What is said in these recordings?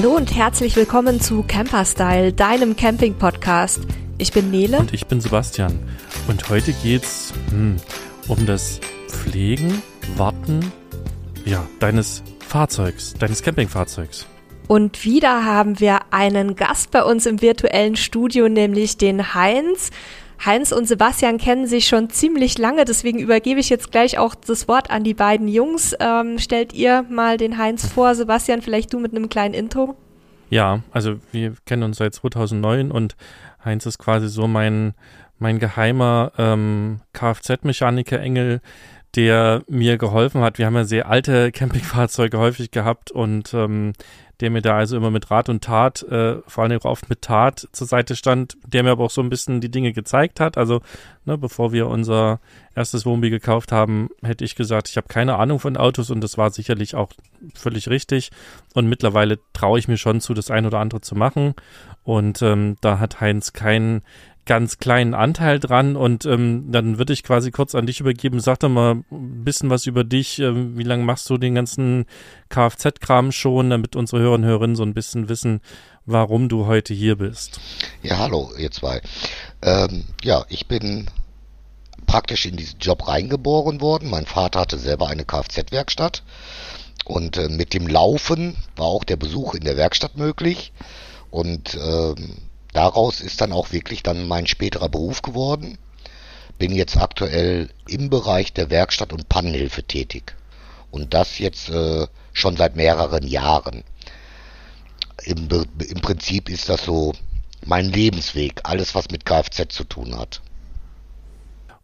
Hallo und herzlich willkommen zu Camperstyle, deinem Camping-Podcast. Ich bin Nele. Und ich bin Sebastian. Und heute geht's hm, um das Pflegen, Warten, ja, deines Fahrzeugs, deines Campingfahrzeugs. Und wieder haben wir einen Gast bei uns im virtuellen Studio, nämlich den Heinz. Heinz und Sebastian kennen sich schon ziemlich lange, deswegen übergebe ich jetzt gleich auch das Wort an die beiden Jungs. Ähm, stellt ihr mal den Heinz vor, Sebastian, vielleicht du mit einem kleinen Intro? Ja, also wir kennen uns seit 2009 und Heinz ist quasi so mein, mein geheimer ähm, Kfz-Mechaniker-Engel, der mir geholfen hat. Wir haben ja sehr alte Campingfahrzeuge häufig gehabt und ähm, der mir da also immer mit Rat und Tat, äh, vor allem auch oft mit Tat zur Seite stand, der mir aber auch so ein bisschen die Dinge gezeigt hat. Also, ne, bevor wir unser erstes Wohnmobil gekauft haben, hätte ich gesagt, ich habe keine Ahnung von Autos und das war sicherlich auch völlig richtig. Und mittlerweile traue ich mir schon zu, das ein oder andere zu machen. Und ähm, da hat Heinz keinen ganz kleinen Anteil dran und ähm, dann würde ich quasi kurz an dich übergeben. Sag doch mal ein bisschen was über dich. Ähm, wie lange machst du den ganzen Kfz-Kram schon, damit unsere Hörerinnen und Hörerinnen so ein bisschen wissen, warum du heute hier bist? Ja, hallo, ihr zwei. Ähm, ja, ich bin praktisch in diesen Job reingeboren worden. Mein Vater hatte selber eine Kfz-Werkstatt und äh, mit dem Laufen war auch der Besuch in der Werkstatt möglich und ähm, daraus ist dann auch wirklich dann mein späterer Beruf geworden. Bin jetzt aktuell im Bereich der Werkstatt und Pannenhilfe tätig. Und das jetzt äh, schon seit mehreren Jahren. Im, Im Prinzip ist das so mein Lebensweg, alles was mit Kfz zu tun hat.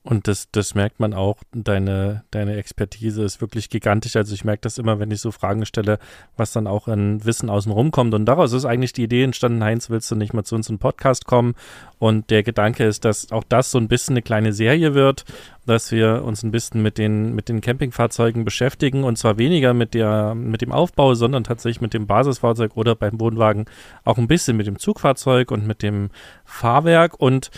Und das, das merkt man auch, deine, deine Expertise ist wirklich gigantisch. Also ich merke das immer, wenn ich so Fragen stelle, was dann auch an Wissen außenrum kommt. Und daraus ist eigentlich die Idee entstanden, Heinz, willst du nicht mal zu uns in Podcast kommen? Und der Gedanke ist, dass auch das so ein bisschen eine kleine Serie wird, dass wir uns ein bisschen mit den, mit den Campingfahrzeugen beschäftigen und zwar weniger mit der, mit dem Aufbau, sondern tatsächlich mit dem Basisfahrzeug oder beim Wohnwagen auch ein bisschen mit dem Zugfahrzeug und mit dem Fahrwerk und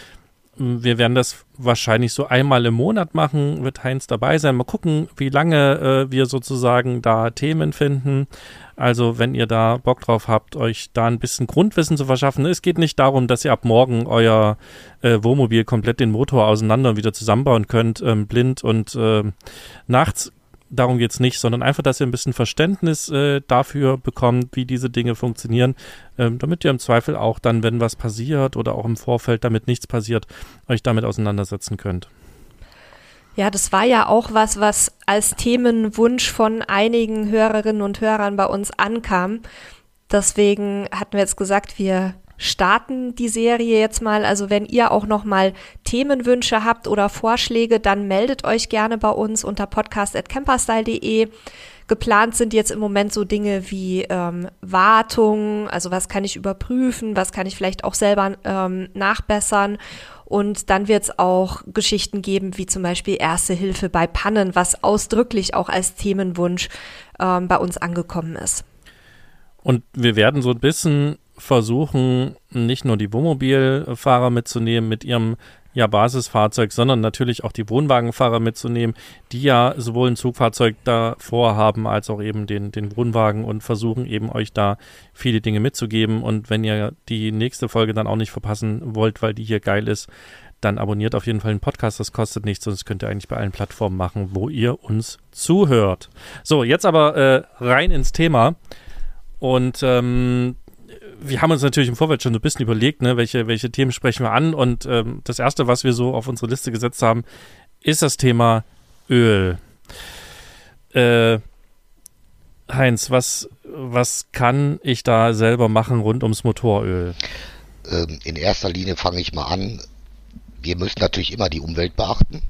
wir werden das wahrscheinlich so einmal im Monat machen, wird Heinz dabei sein. Mal gucken, wie lange äh, wir sozusagen da Themen finden. Also, wenn ihr da Bock drauf habt, euch da ein bisschen Grundwissen zu verschaffen. Es geht nicht darum, dass ihr ab morgen euer äh, Wohnmobil komplett den Motor auseinander und wieder zusammenbauen könnt, ähm, blind und äh, nachts darum geht's nicht, sondern einfach, dass ihr ein bisschen Verständnis äh, dafür bekommt, wie diese Dinge funktionieren, ähm, damit ihr im Zweifel auch dann, wenn was passiert oder auch im Vorfeld, damit nichts passiert, euch damit auseinandersetzen könnt. Ja, das war ja auch was, was als Themenwunsch von einigen Hörerinnen und Hörern bei uns ankam. Deswegen hatten wir jetzt gesagt, wir starten die Serie jetzt mal. Also wenn ihr auch noch mal Themenwünsche habt oder Vorschläge, dann meldet euch gerne bei uns unter podcast@camperstyle.de. Geplant sind jetzt im Moment so Dinge wie ähm, Wartung, also was kann ich überprüfen, was kann ich vielleicht auch selber ähm, nachbessern. Und dann wird es auch Geschichten geben, wie zum Beispiel Erste Hilfe bei Pannen, was ausdrücklich auch als Themenwunsch ähm, bei uns angekommen ist. Und wir werden so ein bisschen versuchen, nicht nur die Wohnmobilfahrer mitzunehmen mit ihrem ja, Basisfahrzeug, sondern natürlich auch die Wohnwagenfahrer mitzunehmen, die ja sowohl ein Zugfahrzeug davor haben, als auch eben den, den Wohnwagen und versuchen eben euch da viele Dinge mitzugeben. Und wenn ihr die nächste Folge dann auch nicht verpassen wollt, weil die hier geil ist, dann abonniert auf jeden Fall den Podcast. Das kostet nichts das könnt ihr eigentlich bei allen Plattformen machen, wo ihr uns zuhört. So, jetzt aber äh, rein ins Thema. Und ähm, wir haben uns natürlich im Vorfeld schon ein bisschen überlegt, ne, welche, welche Themen sprechen wir an. Und ähm, das erste, was wir so auf unsere Liste gesetzt haben, ist das Thema Öl. Äh, Heinz, was, was kann ich da selber machen rund ums Motoröl? Ähm, in erster Linie fange ich mal an. Wir müssen natürlich immer die Umwelt beachten.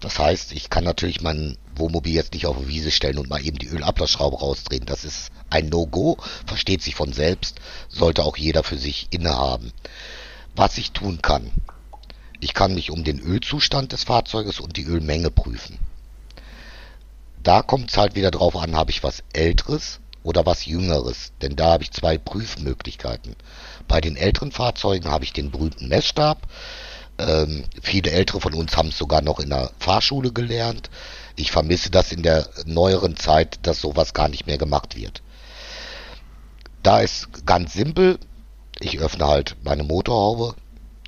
Das heißt, ich kann natürlich mein Wohnmobil jetzt nicht auf eine Wiese stellen und mal eben die Ölablassschraube rausdrehen. Das ist ein No-Go, versteht sich von selbst, sollte auch jeder für sich innehaben. Was ich tun kann, ich kann mich um den Ölzustand des Fahrzeuges und die Ölmenge prüfen. Da kommt es halt wieder drauf an, habe ich was Älteres oder was Jüngeres, denn da habe ich zwei Prüfmöglichkeiten. Bei den älteren Fahrzeugen habe ich den berühmten Messstab, ähm, viele Ältere von uns haben es sogar noch in der Fahrschule gelernt. Ich vermisse das in der neueren Zeit, dass sowas gar nicht mehr gemacht wird. Da ist ganz simpel, ich öffne halt meine Motorhaube,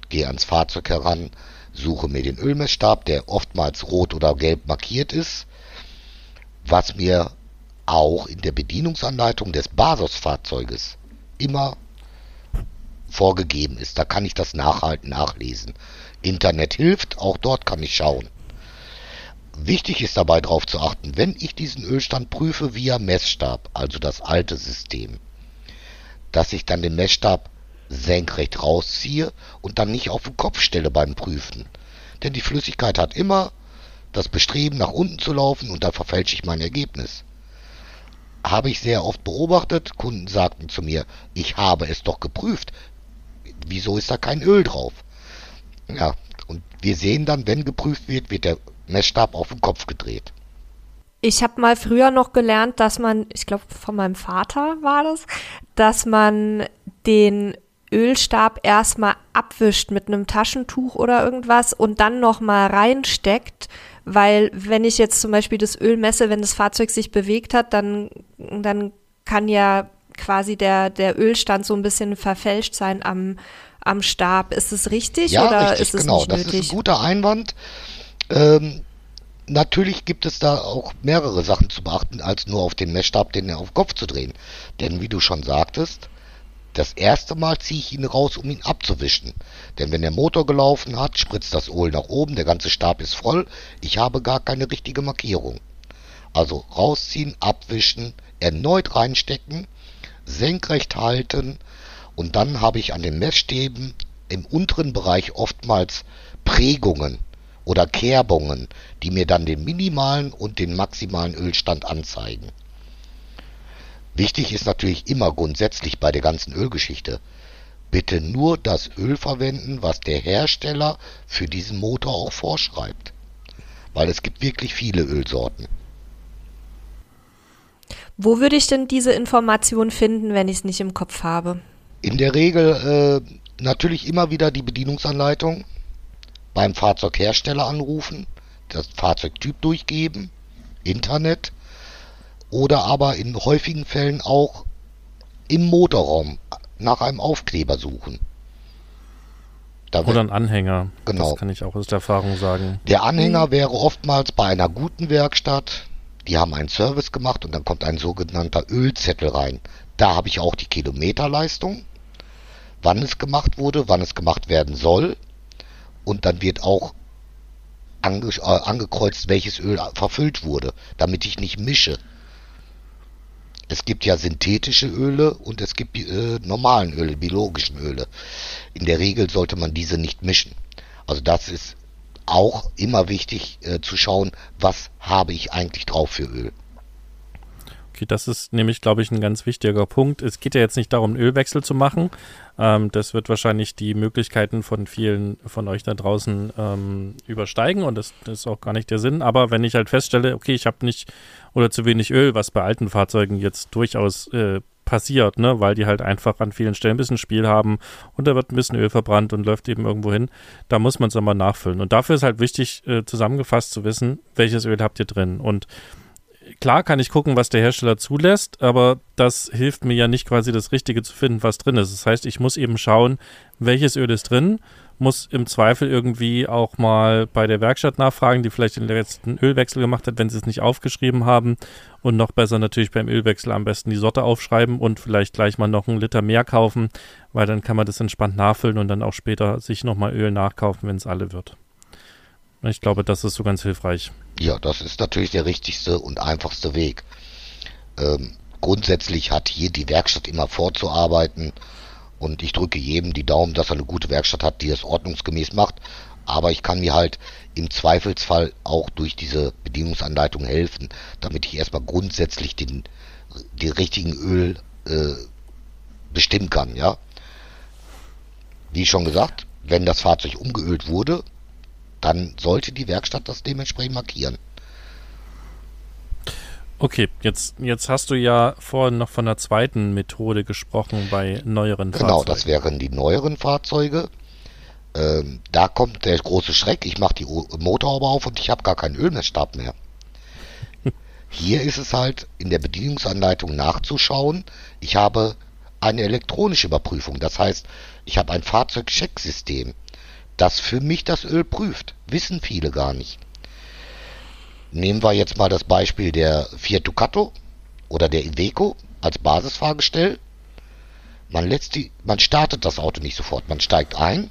gehe ans Fahrzeug heran, suche mir den Ölmessstab, der oftmals rot oder gelb markiert ist, was mir auch in der Bedienungsanleitung des Basos-Fahrzeuges immer vorgegeben ist. Da kann ich das nachhalten, nachlesen. Internet hilft, auch dort kann ich schauen. Wichtig ist dabei darauf zu achten, wenn ich diesen Ölstand prüfe via Messstab, also das alte System, dass ich dann den Messstab senkrecht rausziehe und dann nicht auf den Kopf stelle beim Prüfen. Denn die Flüssigkeit hat immer das Bestreben, nach unten zu laufen und da verfälsche ich mein Ergebnis. Habe ich sehr oft beobachtet, Kunden sagten zu mir, ich habe es doch geprüft, wieso ist da kein Öl drauf? Ja, und wir sehen dann, wenn geprüft wird, wird der Messstab auf den Kopf gedreht. Ich habe mal früher noch gelernt, dass man, ich glaube von meinem Vater war das, dass man den Ölstab erstmal abwischt mit einem Taschentuch oder irgendwas und dann nochmal reinsteckt, weil wenn ich jetzt zum Beispiel das Öl messe, wenn das Fahrzeug sich bewegt hat, dann, dann kann ja quasi der, der Ölstand so ein bisschen verfälscht sein am, am Stab. Ist es richtig ja, oder richtig, ist es genau. nicht das nötig? ist ein guter Einwand. Ähm, natürlich gibt es da auch mehrere Sachen zu beachten, als nur auf den Messstab, den auf den Kopf zu drehen. Denn wie du schon sagtest, das erste Mal ziehe ich ihn raus, um ihn abzuwischen. Denn wenn der Motor gelaufen hat, spritzt das Öl nach oben, der ganze Stab ist voll, ich habe gar keine richtige Markierung. Also rausziehen, abwischen, erneut reinstecken, senkrecht halten und dann habe ich an den Messstäben im unteren Bereich oftmals Prägungen oder Kerbungen, die mir dann den minimalen und den maximalen Ölstand anzeigen. Wichtig ist natürlich immer grundsätzlich bei der ganzen Ölgeschichte, bitte nur das Öl verwenden, was der Hersteller für diesen Motor auch vorschreibt. Weil es gibt wirklich viele Ölsorten. Wo würde ich denn diese Information finden, wenn ich es nicht im Kopf habe? In der Regel äh, natürlich immer wieder die Bedienungsanleitung beim Fahrzeughersteller anrufen, das Fahrzeugtyp durchgeben, Internet oder aber in häufigen Fällen auch im Motorraum nach einem Aufkleber suchen. Da Oder ein Anhänger. Genau. Das kann ich auch aus der Erfahrung sagen. Der Anhänger wäre oftmals bei einer guten Werkstatt. Die haben einen Service gemacht und dann kommt ein sogenannter Ölzettel rein. Da habe ich auch die Kilometerleistung, wann es gemacht wurde, wann es gemacht werden soll. Und dann wird auch ange äh, angekreuzt, welches Öl verfüllt wurde, damit ich nicht mische. Es gibt ja synthetische Öle und es gibt äh, normalen Öle, biologischen Öle. In der Regel sollte man diese nicht mischen. Also das ist auch immer wichtig äh, zu schauen, was habe ich eigentlich drauf für Öl. Okay, das ist nämlich, glaube ich, ein ganz wichtiger Punkt. Es geht ja jetzt nicht darum, einen Ölwechsel zu machen. Ähm, das wird wahrscheinlich die Möglichkeiten von vielen von euch da draußen ähm, übersteigen und das, das ist auch gar nicht der Sinn. Aber wenn ich halt feststelle, okay, ich habe nicht oder zu wenig Öl, was bei alten Fahrzeugen jetzt durchaus äh, passiert, ne, weil die halt einfach an vielen Stellen ein bisschen Spiel haben und da wird ein bisschen Öl verbrannt und läuft eben irgendwo hin, da muss man es immer nachfüllen. Und dafür ist halt wichtig, äh, zusammengefasst zu wissen, welches Öl habt ihr drin. Und klar kann ich gucken, was der Hersteller zulässt, aber das hilft mir ja nicht quasi das Richtige zu finden, was drin ist. Das heißt, ich muss eben schauen, welches Öl ist drin, muss im Zweifel irgendwie auch mal bei der Werkstatt nachfragen, die vielleicht den letzten Ölwechsel gemacht hat, wenn sie es nicht aufgeschrieben haben. Und noch besser natürlich beim Ölwechsel am besten die Sorte aufschreiben und vielleicht gleich mal noch einen Liter mehr kaufen, weil dann kann man das entspannt nachfüllen und dann auch später sich nochmal Öl nachkaufen, wenn es alle wird. Ich glaube, das ist so ganz hilfreich. Ja, das ist natürlich der richtigste und einfachste Weg. Ähm, grundsätzlich hat hier die Werkstatt immer vorzuarbeiten und ich drücke jedem die Daumen, dass er eine gute Werkstatt hat, die es ordnungsgemäß macht. Aber ich kann mir halt im Zweifelsfall auch durch diese Bedienungsanleitung helfen, damit ich erstmal grundsätzlich den, den richtigen Öl äh, bestimmen kann, ja. Wie schon gesagt, wenn das Fahrzeug umgeölt wurde, dann sollte die Werkstatt das dementsprechend markieren. Okay, jetzt, jetzt hast du ja vorhin noch von der zweiten Methode gesprochen bei neueren Genau, Fahrzeugen. das wären die neueren Fahrzeuge. Ähm, da kommt der große Schreck. Ich mache die Motorhaube auf und ich habe gar keinen Ölmessstab mehr. Hier ist es halt in der Bedienungsanleitung nachzuschauen. Ich habe eine elektronische Überprüfung. Das heißt, ich habe ein Fahrzeugchecksystem, das für mich das Öl prüft. Wissen viele gar nicht. Nehmen wir jetzt mal das Beispiel der Fiat Ducato oder der Iveco als Basisfahrgestell. Man, lässt die, man startet das Auto nicht sofort. Man steigt ein,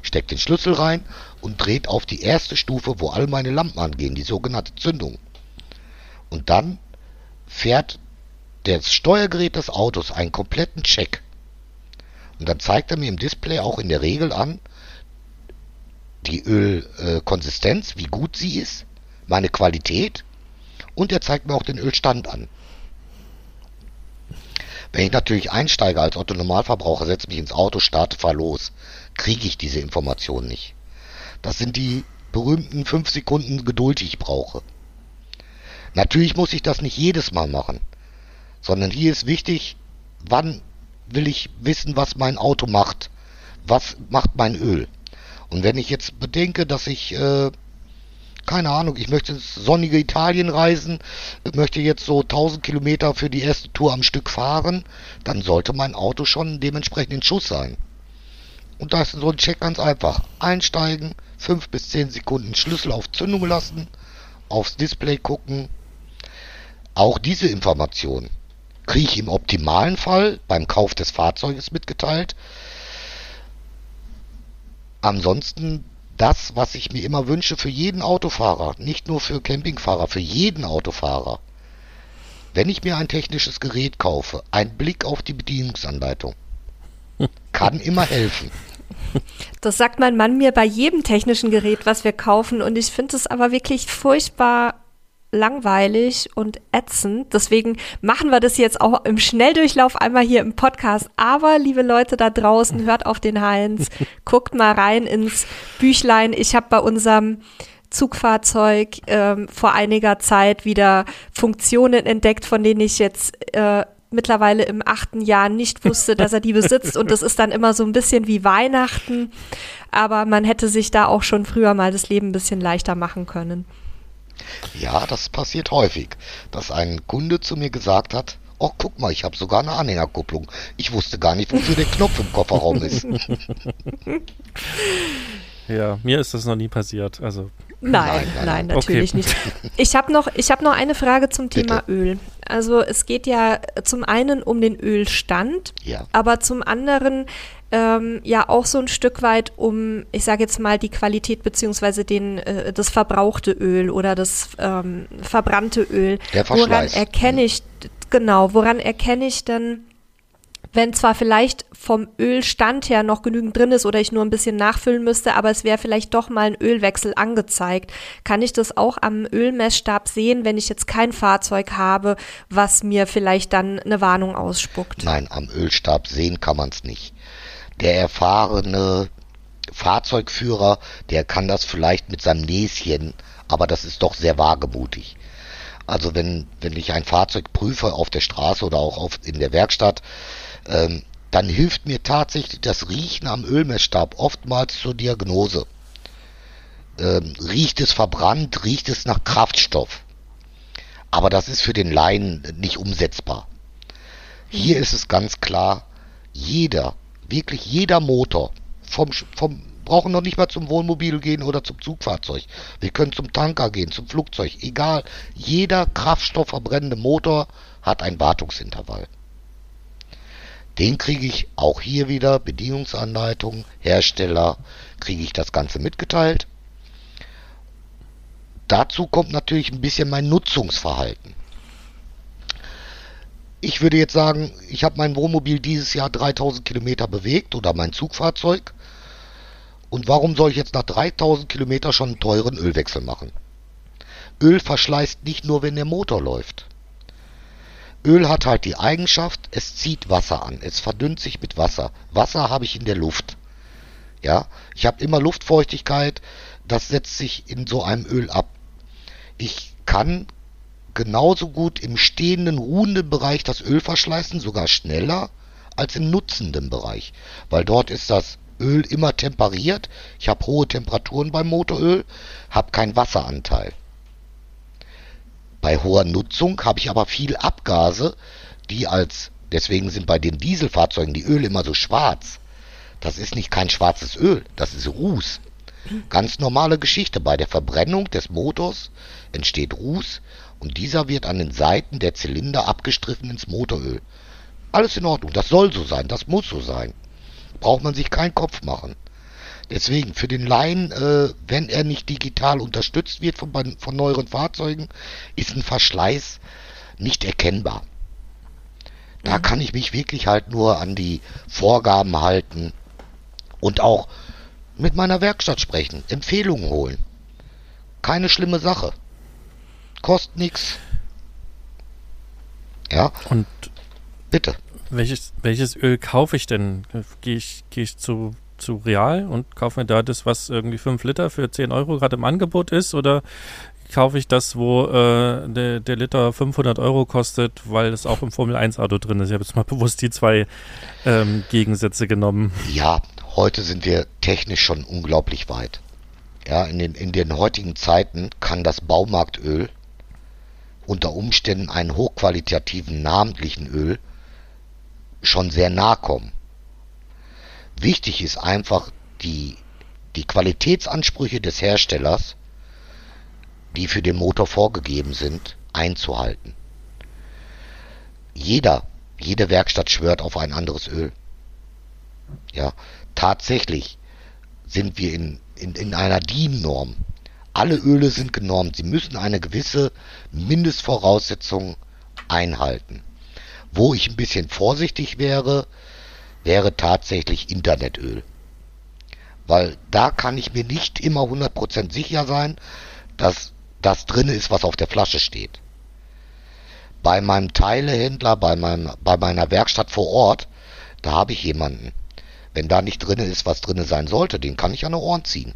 steckt den Schlüssel rein und dreht auf die erste Stufe, wo all meine Lampen angehen, die sogenannte Zündung. Und dann fährt das Steuergerät des Autos einen kompletten Check. Und dann zeigt er mir im Display auch in der Regel an, die Ölkonsistenz, wie gut sie ist, meine Qualität und er zeigt mir auch den Ölstand an. Wenn ich natürlich einsteige als Otto Normalverbraucher, setze mich ins Auto, starte, fahr los, kriege ich diese Information nicht. Das sind die berühmten fünf Sekunden Geduld, die ich brauche. Natürlich muss ich das nicht jedes Mal machen, sondern hier ist wichtig, wann will ich wissen, was mein Auto macht, was macht mein Öl. Und wenn ich jetzt bedenke, dass ich, äh, keine Ahnung, ich möchte ins sonnige Italien reisen, möchte jetzt so 1000 Kilometer für die erste Tour am Stück fahren, dann sollte mein Auto schon dementsprechend in Schuss sein. Und da ist so ein Check ganz einfach. Einsteigen, 5 bis 10 Sekunden Schlüssel auf Zündung lassen, aufs Display gucken. Auch diese Information kriege ich im optimalen Fall beim Kauf des Fahrzeuges mitgeteilt. Ansonsten das, was ich mir immer wünsche für jeden Autofahrer, nicht nur für Campingfahrer, für jeden Autofahrer. Wenn ich mir ein technisches Gerät kaufe, ein Blick auf die Bedienungsanleitung kann immer helfen. Das sagt mein Mann mir bei jedem technischen Gerät, was wir kaufen. Und ich finde es aber wirklich furchtbar langweilig und ätzend. Deswegen machen wir das jetzt auch im Schnelldurchlauf einmal hier im Podcast. Aber, liebe Leute da draußen, hört auf den Heinz, guckt mal rein ins Büchlein. Ich habe bei unserem Zugfahrzeug ähm, vor einiger Zeit wieder Funktionen entdeckt, von denen ich jetzt äh, mittlerweile im achten Jahr nicht wusste, dass er die besitzt. Und das ist dann immer so ein bisschen wie Weihnachten. Aber man hätte sich da auch schon früher mal das Leben ein bisschen leichter machen können. Ja, das passiert häufig, dass ein Kunde zu mir gesagt hat, oh, guck mal, ich habe sogar eine Anhängerkupplung. Ich wusste gar nicht, wofür der Knopf im Kofferraum ist. Ja, mir ist das noch nie passiert. Also Nein, nein, nein, natürlich okay. nicht. Ich habe noch, ich noch eine Frage zum Thema Bitte. Öl. Also es geht ja zum einen um den Ölstand, ja. aber zum anderen ähm, ja auch so ein Stück weit um, ich sage jetzt mal, die Qualität beziehungsweise den, äh, das verbrauchte Öl oder das ähm, verbrannte Öl. Der Verschleiß. Woran erkenne ich, genau, woran erkenne ich denn, wenn zwar vielleicht vom Ölstand her noch genügend drin ist oder ich nur ein bisschen nachfüllen müsste, aber es wäre vielleicht doch mal ein Ölwechsel angezeigt. Kann ich das auch am Ölmessstab sehen, wenn ich jetzt kein Fahrzeug habe, was mir vielleicht dann eine Warnung ausspuckt? Nein, am Ölstab sehen kann man es nicht. Der erfahrene Fahrzeugführer, der kann das vielleicht mit seinem Näschen, aber das ist doch sehr wagemutig. Also wenn, wenn ich ein Fahrzeug prüfe auf der Straße oder auch auf, in der Werkstatt, ähm, dann hilft mir tatsächlich das Riechen am Ölmessstab oftmals zur Diagnose. Ähm, riecht es verbrannt, riecht es nach Kraftstoff. Aber das ist für den Laien nicht umsetzbar. Hier ist es ganz klar, jeder, wirklich jeder Motor, vom, vom, brauchen noch nicht mal zum Wohnmobil gehen oder zum Zugfahrzeug. Wir können zum Tanker gehen, zum Flugzeug, egal. Jeder kraftstoffverbrennende Motor hat ein Wartungsintervall. Den kriege ich auch hier wieder, Bedienungsanleitung, Hersteller, kriege ich das Ganze mitgeteilt. Dazu kommt natürlich ein bisschen mein Nutzungsverhalten. Ich würde jetzt sagen, ich habe mein Wohnmobil dieses Jahr 3000 Kilometer bewegt oder mein Zugfahrzeug. Und warum soll ich jetzt nach 3000 Kilometer schon einen teuren Ölwechsel machen? Öl verschleißt nicht nur, wenn der Motor läuft. Öl hat halt die Eigenschaft, es zieht Wasser an, es verdünnt sich mit Wasser. Wasser habe ich in der Luft. Ja, ich habe immer Luftfeuchtigkeit, das setzt sich in so einem Öl ab. Ich kann genauso gut im stehenden, ruhenden Bereich das Öl verschleißen, sogar schneller als im nutzenden Bereich, weil dort ist das Öl immer temperiert. Ich habe hohe Temperaturen beim Motoröl, habe keinen Wasseranteil. Bei hoher Nutzung habe ich aber viel Abgase, die als Deswegen sind bei den Dieselfahrzeugen die Öle immer so schwarz. Das ist nicht kein schwarzes Öl, das ist Ruß. Ganz normale Geschichte. Bei der Verbrennung des Motors entsteht Ruß und dieser wird an den Seiten der Zylinder abgestriffen ins Motoröl. Alles in Ordnung, das soll so sein, das muss so sein. Braucht man sich keinen Kopf machen. Deswegen, für den Laien, äh, wenn er nicht digital unterstützt wird von, von neueren Fahrzeugen, ist ein Verschleiß nicht erkennbar. Da mhm. kann ich mich wirklich halt nur an die Vorgaben halten und auch mit meiner Werkstatt sprechen, Empfehlungen holen. Keine schlimme Sache. Kostet nichts. Ja. Und bitte. Welches, welches Öl kaufe ich denn? Gehe ich, geh ich zu, zu Real und kaufe mir da das, was irgendwie 5 Liter für 10 Euro gerade im Angebot ist? Oder kaufe ich das, wo äh, der, der Liter 500 Euro kostet, weil es auch im Formel 1 Auto drin ist? Ich habe jetzt mal bewusst die zwei ähm, Gegensätze genommen. Ja, heute sind wir technisch schon unglaublich weit. Ja, in den, in den heutigen Zeiten kann das Baumarktöl unter Umständen einen hochqualitativen namentlichen Öl schon sehr nahe kommen. Wichtig ist einfach die, die Qualitätsansprüche des Herstellers, die für den Motor vorgegeben sind, einzuhalten. Jeder, jede Werkstatt schwört auf ein anderes Öl. Ja, tatsächlich sind wir in, in, in einer DIN-Norm. Alle Öle sind genormt. Sie müssen eine gewisse Mindestvoraussetzung einhalten. Wo ich ein bisschen vorsichtig wäre, wäre tatsächlich Internetöl. Weil da kann ich mir nicht immer 100% sicher sein, dass das drin ist, was auf der Flasche steht. Bei meinem Teilehändler, bei, meinem, bei meiner Werkstatt vor Ort, da habe ich jemanden, wenn da nicht drin ist, was drin sein sollte, den kann ich an den Ohren ziehen.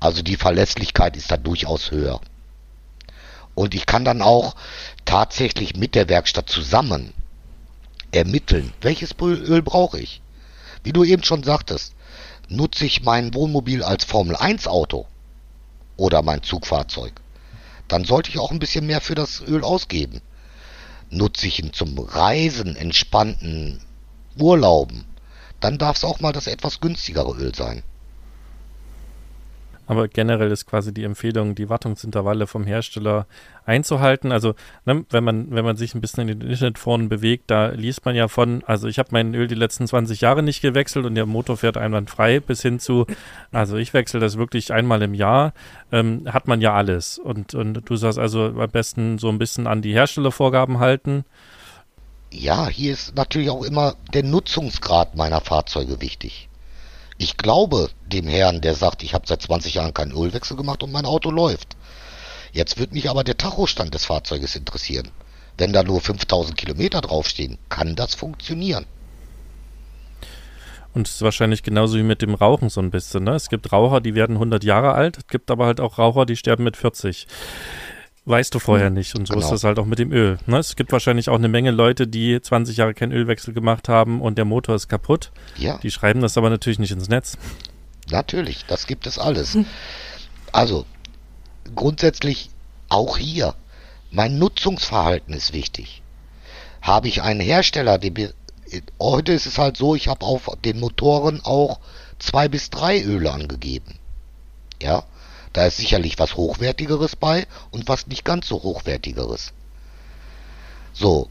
Also die Verlässlichkeit ist da durchaus höher. Und ich kann dann auch tatsächlich mit der Werkstatt zusammen ermitteln, welches Öl brauche ich. Wie du eben schon sagtest, nutze ich mein Wohnmobil als Formel 1 Auto oder mein Zugfahrzeug, dann sollte ich auch ein bisschen mehr für das Öl ausgeben. Nutze ich ihn zum Reisen, entspannten Urlauben, dann darf es auch mal das etwas günstigere Öl sein. Aber generell ist quasi die Empfehlung, die Wartungsintervalle vom Hersteller einzuhalten. Also ne, wenn man wenn man sich ein bisschen in den Internetforen bewegt, da liest man ja von, also ich habe mein Öl die letzten 20 Jahre nicht gewechselt und der Motor fährt einwandfrei, bis hin zu, also ich wechsle das wirklich einmal im Jahr, ähm, hat man ja alles. Und, und du sagst also am besten so ein bisschen an die Herstellervorgaben halten. Ja, hier ist natürlich auch immer der Nutzungsgrad meiner Fahrzeuge wichtig. Ich glaube dem Herrn, der sagt, ich habe seit 20 Jahren keinen Ölwechsel gemacht und mein Auto läuft. Jetzt wird mich aber der Tachostand des Fahrzeuges interessieren. Wenn da nur 5000 Kilometer draufstehen, kann das funktionieren. Und es ist wahrscheinlich genauso wie mit dem Rauchen so ein bisschen. Ne? Es gibt Raucher, die werden 100 Jahre alt. Es gibt aber halt auch Raucher, die sterben mit 40 weißt du vorher hm, nicht. Und so genau. ist das halt auch mit dem Öl. Ne? Es gibt wahrscheinlich auch eine Menge Leute, die 20 Jahre keinen Ölwechsel gemacht haben und der Motor ist kaputt. Ja. Die schreiben das aber natürlich nicht ins Netz. Natürlich, das gibt es alles. Also, grundsätzlich auch hier. Mein Nutzungsverhalten ist wichtig. Habe ich einen Hersteller, den, heute ist es halt so, ich habe auf den Motoren auch zwei bis drei Öle angegeben. Ja, da ist sicherlich was Hochwertigeres bei und was nicht ganz so Hochwertigeres. So,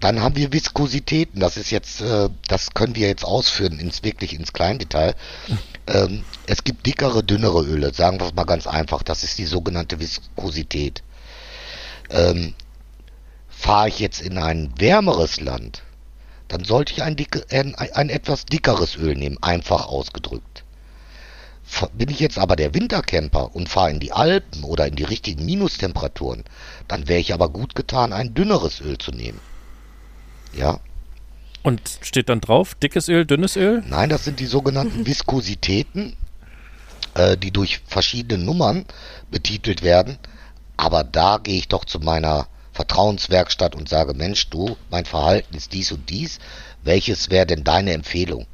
dann haben wir Viskositäten. Das ist jetzt, äh, das können wir jetzt ausführen ins wirklich ins Kleindetail. Ähm, es gibt dickere, dünnere Öle. Sagen wir es mal ganz einfach. Das ist die sogenannte Viskosität. Ähm, Fahre ich jetzt in ein wärmeres Land, dann sollte ich ein, dicke, ein, ein etwas dickeres Öl nehmen, einfach ausgedrückt. Bin ich jetzt aber der Wintercamper und fahre in die Alpen oder in die richtigen Minustemperaturen, dann wäre ich aber gut getan, ein dünneres Öl zu nehmen. Ja. Und steht dann drauf, dickes Öl, dünnes Öl? Nein, das sind die sogenannten Viskositäten, äh, die durch verschiedene Nummern betitelt werden. Aber da gehe ich doch zu meiner Vertrauenswerkstatt und sage, Mensch, du, mein Verhalten ist dies und dies. Welches wäre denn deine Empfehlung?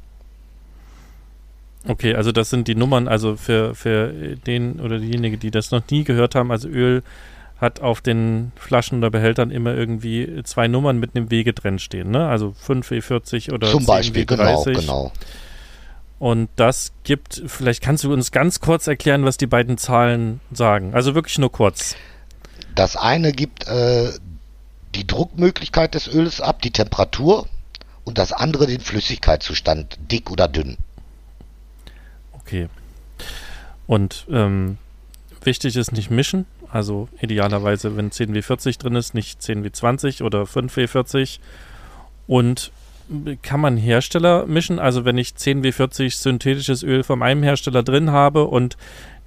Okay, also das sind die Nummern, also für, für den oder diejenige, die das noch nie gehört haben, also Öl hat auf den Flaschen oder Behältern immer irgendwie zwei Nummern mit einem W getrennt stehen, ne? Also 5W40 oder Zum Beispiel, 10W30. genau, genau. Und das gibt, vielleicht kannst du uns ganz kurz erklären, was die beiden Zahlen sagen. Also wirklich nur kurz. Das eine gibt äh, die Druckmöglichkeit des Öls ab, die Temperatur und das andere den Flüssigkeitszustand, dick oder dünn. Okay. Und ähm, wichtig ist nicht mischen. Also idealerweise, wenn 10W40 drin ist, nicht 10W20 oder 5W40. Und kann man Hersteller mischen? Also wenn ich 10W40 synthetisches Öl von einem Hersteller drin habe und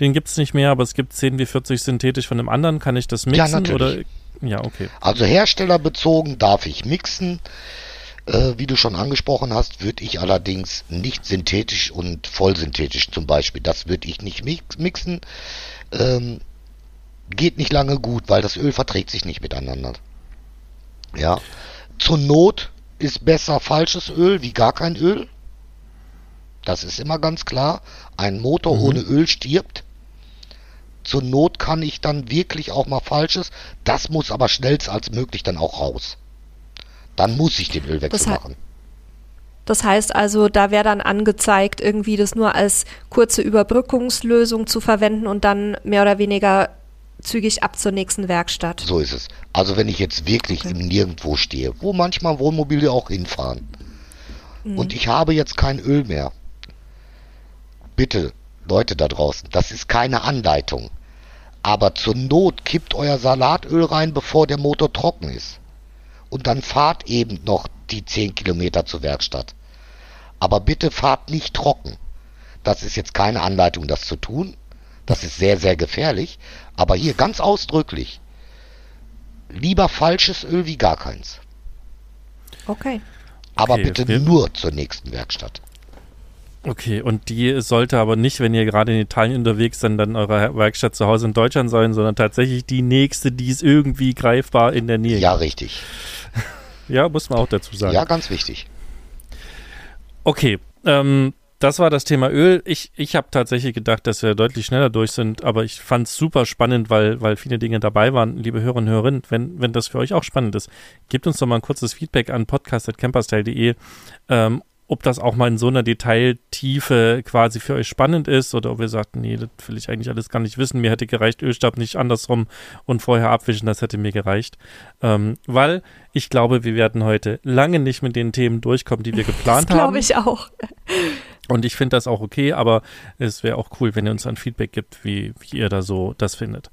den gibt es nicht mehr, aber es gibt 10W40 synthetisch von einem anderen, kann ich das mixen? Ja, natürlich. Oder? Ja, okay. Also herstellerbezogen darf ich mixen. Äh, wie du schon angesprochen hast, würde ich allerdings nicht synthetisch und vollsynthetisch zum Beispiel. Das würde ich nicht mix mixen. Ähm, geht nicht lange gut, weil das Öl verträgt sich nicht miteinander. Ja. Zur Not ist besser falsches Öl wie gar kein Öl. Das ist immer ganz klar. Ein Motor Mhm. ohne Öl stirbt. Zur Not kann ich dann wirklich auch mal falsches. Das muss aber schnellst als möglich dann auch raus. Dann muss ich den Ölwechsel Das machen. Das heißt also, da wäre dann angezeigt, irgendwie das nur als kurze Überbrückungslösung zu verwenden und dann mehr oder weniger zügig ab zur nächsten Werkstatt. So ist es. Also wenn ich jetzt wirklich Okay. im Nirgendwo stehe, wo manchmal Wohnmobile auch hinfahren, und ich habe jetzt kein Öl mehr. Bitte, Leute da draußen, das ist keine Anleitung. Aber zur Not kippt euer Salatöl rein, bevor der Motor trocken ist. Und dann fahrt eben noch die 10 Kilometer zur Werkstatt. Aber bitte fahrt nicht trocken. Das ist jetzt keine Anleitung, das zu tun. Das ist sehr, sehr gefährlich. Aber hier ganz ausdrücklich. Lieber falsches Öl wie gar keins. Okay. Aber Okay, bitte nur zur nächsten Werkstatt. Okay, und die sollte aber nicht, wenn ihr gerade in Italien unterwegs seid, dann eure Werkstatt zu Hause in Deutschland sein, sondern tatsächlich die nächste, die ist irgendwie greifbar in der Nähe. Ja, richtig. Ja, muss man auch dazu sagen. Ja, ganz wichtig. Okay, ähm, das war das Thema Öl. Ich, ich habe tatsächlich gedacht, dass wir deutlich schneller durch sind, aber ich fand es super spannend, weil, weil viele Dinge dabei waren. Liebe Hörerinnen und Hörerinnen, wenn, wenn das für euch auch spannend ist, gebt uns doch mal ein kurzes Feedback an podcast.camperstyle.de, ähm, ob das auch mal in so einer Detailtiefe quasi für euch spannend ist oder ob ihr sagt, nee, das will ich eigentlich alles gar nicht wissen. Mir hätte gereicht Ölstab nicht andersrum und vorher abwischen, das hätte mir gereicht. Ähm, weil ich glaube, wir werden heute lange nicht mit den Themen durchkommen, die wir Das geplant haben. glaube ich auch. Und ich finde das auch okay, aber es wäre auch cool, wenn ihr uns ein Feedback gibt, wie, wie ihr da so das findet.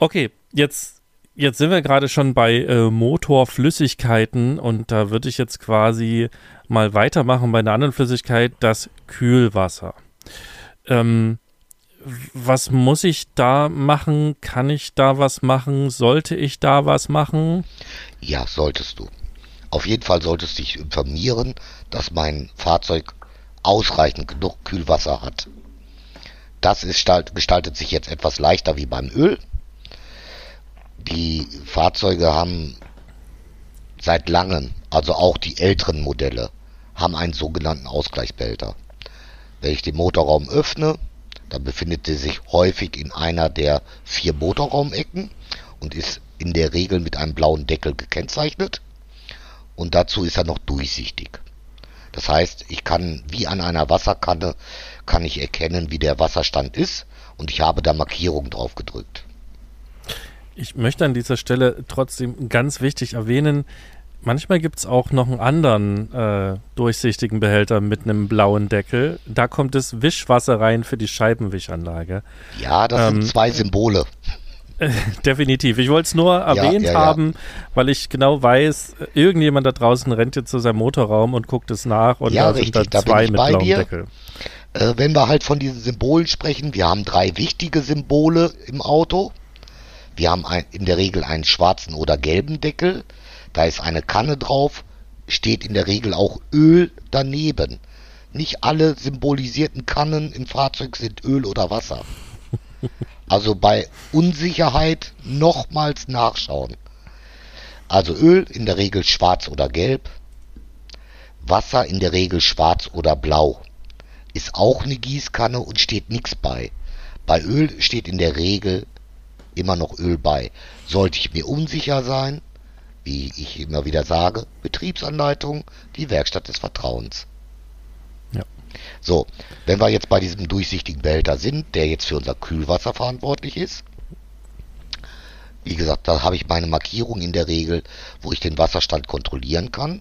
Okay, jetzt, jetzt sind wir gerade schon bei äh, Motorflüssigkeiten und da würde ich jetzt quasi mal weitermachen bei einer anderen Flüssigkeit, das Kühlwasser. Ähm, was muss ich da machen? Kann ich da was machen? Sollte ich da was machen? Ja, solltest du. Auf jeden Fall solltest du dich informieren, dass mein Fahrzeug ausreichend genug Kühlwasser hat. Das ist, stalt- gestaltet sich jetzt etwas leichter wie beim Öl. Die Fahrzeuge haben seit langem, also auch die älteren Modelle, haben einen sogenannten Ausgleichsbehälter. Wenn ich den Motorraum öffne, dann befindet er sich häufig in einer der vier Motorraumecken und ist in der Regel mit einem blauen Deckel gekennzeichnet. Und dazu ist er noch durchsichtig. Das heißt, ich kann wie an einer Wasserkanne kann ich erkennen, wie der Wasserstand ist und ich habe da Markierungen drauf gedrückt. Ich möchte an dieser Stelle trotzdem ganz wichtig erwähnen, manchmal gibt es auch noch einen anderen äh, durchsichtigen Behälter mit einem blauen Deckel. Da kommt das Wischwasser rein für die Scheibenwischanlage. Ja, das Ähm, sind zwei Symbole. Definitiv. Ich wollte es nur erwähnt ja, ja. haben, weil ich genau weiß, irgendjemand da draußen rennt jetzt zu seinem Motorraum und guckt es nach und Ja, da sind da richtig, da bin zwei mit blauem dir. Deckel. Äh, wenn wir halt von diesen Symbolen sprechen, wir haben drei wichtige Symbole im Auto. Wir haben ein, in der Regel einen schwarzen oder gelben Deckel. Da ist eine Kanne drauf, steht in der Regel auch Öl daneben. Nicht alle symbolisierten Kannen im Fahrzeug sind Öl oder Wasser. Also bei Unsicherheit nochmals nachschauen. Also Öl in der Regel schwarz oder gelb. Wasser in der Regel schwarz oder blau. Ist auch eine Gießkanne und steht nichts bei. Bei Öl steht in der Regel immer noch Öl bei. Sollte ich mir unsicher sein, wie ich immer wieder sage, Betriebsanleitung, die Werkstatt des Vertrauens. Ja. So, wenn wir jetzt bei diesem durchsichtigen Behälter sind, der jetzt für unser Kühlwasser verantwortlich ist, wie gesagt, da habe ich meine Markierung in der Regel, wo ich den Wasserstand kontrollieren kann.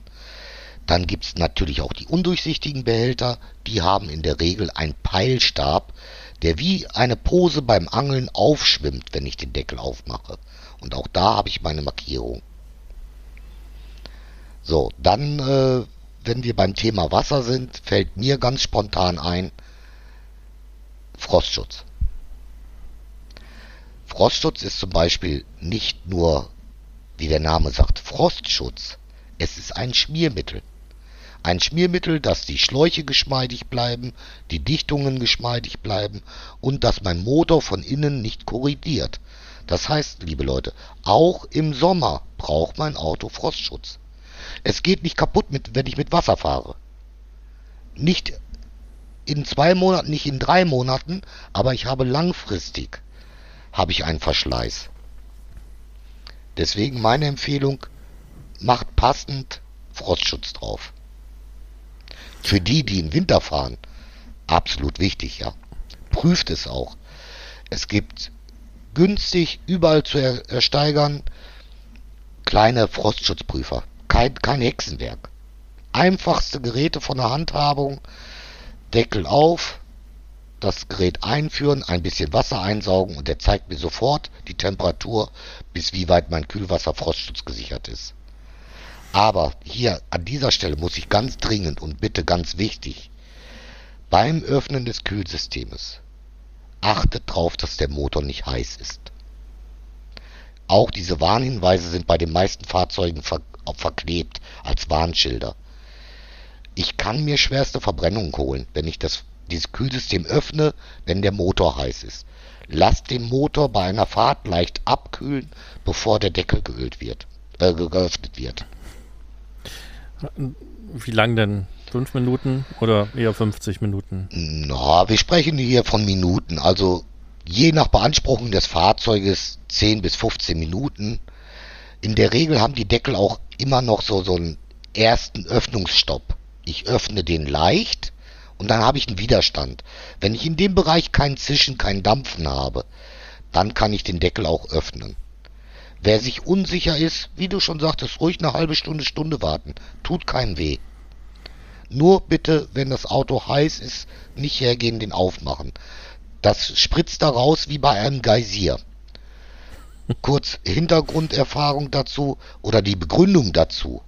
Dann gibt es natürlich auch die undurchsichtigen Behälter, die haben in der Regel einen Peilstab, der wie eine Pose beim Angeln aufschwimmt, wenn ich den Deckel aufmache. Und auch da habe ich meine Markierung. So, dann, äh, wenn wir beim Thema Wasser sind, fällt mir ganz spontan ein Frostschutz. Frostschutz ist zum Beispiel nicht nur, wie der Name sagt, Frostschutz. Es ist ein Schmiermittel. Ein Schmiermittel, dass die Schläuche geschmeidig bleiben, die Dichtungen geschmeidig bleiben und dass mein Motor von innen nicht korrigiert. Das heißt, liebe Leute, auch im Sommer braucht mein Auto Frostschutz. Es geht nicht kaputt, mit, wenn ich mit Wasser fahre. Nicht in zwei Monaten, nicht in drei Monaten, aber ich habe langfristig habe ich einen Verschleiß. Deswegen meine Empfehlung, macht passend Frostschutz drauf. Für die, die im Winter fahren, absolut wichtig, ja. Prüft es auch. Es gibt günstig überall zu ersteigern kleine Frostschutzprüfer. Kein, kein Hexenwerk. Einfachste Geräte von der Handhabung. Deckel auf, das Gerät einführen, ein bisschen Wasser einsaugen und er zeigt mir sofort die Temperatur, bis wie weit mein Kühlwasser Frostschutz gesichert ist. Aber hier an dieser Stelle muss ich ganz dringend und bitte ganz wichtig, beim Öffnen des Kühlsystems achtet darauf, dass der Motor nicht heiß ist. Auch diese Warnhinweise sind bei den meisten Fahrzeugen ver verklebt als Warnschilder. Ich kann mir schwerste Verbrennungen holen, wenn ich das, dieses Kühlsystem öffne, wenn der Motor heiß ist. Lasst den Motor bei einer Fahrt leicht abkühlen, bevor der Deckel geölt wird, äh, geöffnet wird. Wie lang denn? Fünf Minuten oder eher 50 Minuten? Na, wir sprechen hier von Minuten. Also je nach Beanspruchung des Fahrzeuges 10 bis 15 Minuten. In der Regel haben die Deckel auch immer noch so, so einen ersten Öffnungsstopp. Ich öffne den leicht und dann habe ich einen Widerstand. Wenn ich in dem Bereich kein Zischen, kein Dampfen habe, dann kann ich den Deckel auch öffnen. Wer sich unsicher ist, wie du schon sagtest, ruhig eine halbe Stunde, Stunde warten. Tut keinem weh. Nur bitte, wenn das Auto heiß ist, nicht hergehen, den aufmachen. Das spritzt da raus wie bei einem Geysir. Kurz Hintergrunderfahrung dazu oder die Begründung dazu.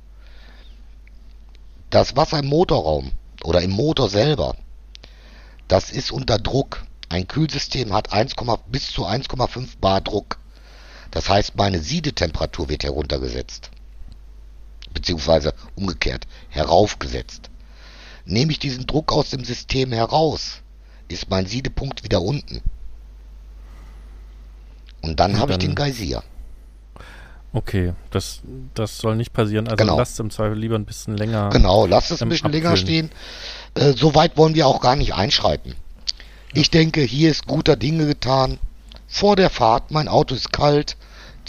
Das Wasser im Motorraum oder im Motor selber, das ist unter Druck. Ein Kühlsystem hat 1, bis zu 1,5 Bar Druck. Das heißt, meine Siedetemperatur wird heruntergesetzt. Beziehungsweise umgekehrt, heraufgesetzt. Nehme ich diesen Druck aus dem System heraus, ist mein Siedepunkt wieder unten. Und dann habe ich den Geysir. Okay, das, das soll nicht passieren. Also Genau. lasst im Zweifel lieber ein bisschen länger. Genau, lasst es ein bisschen länger abkühlen. stehen. Äh, so weit wollen wir auch gar nicht einschreiten. Ich denke, hier ist guter Dinge getan. Vor der Fahrt, mein Auto ist kalt,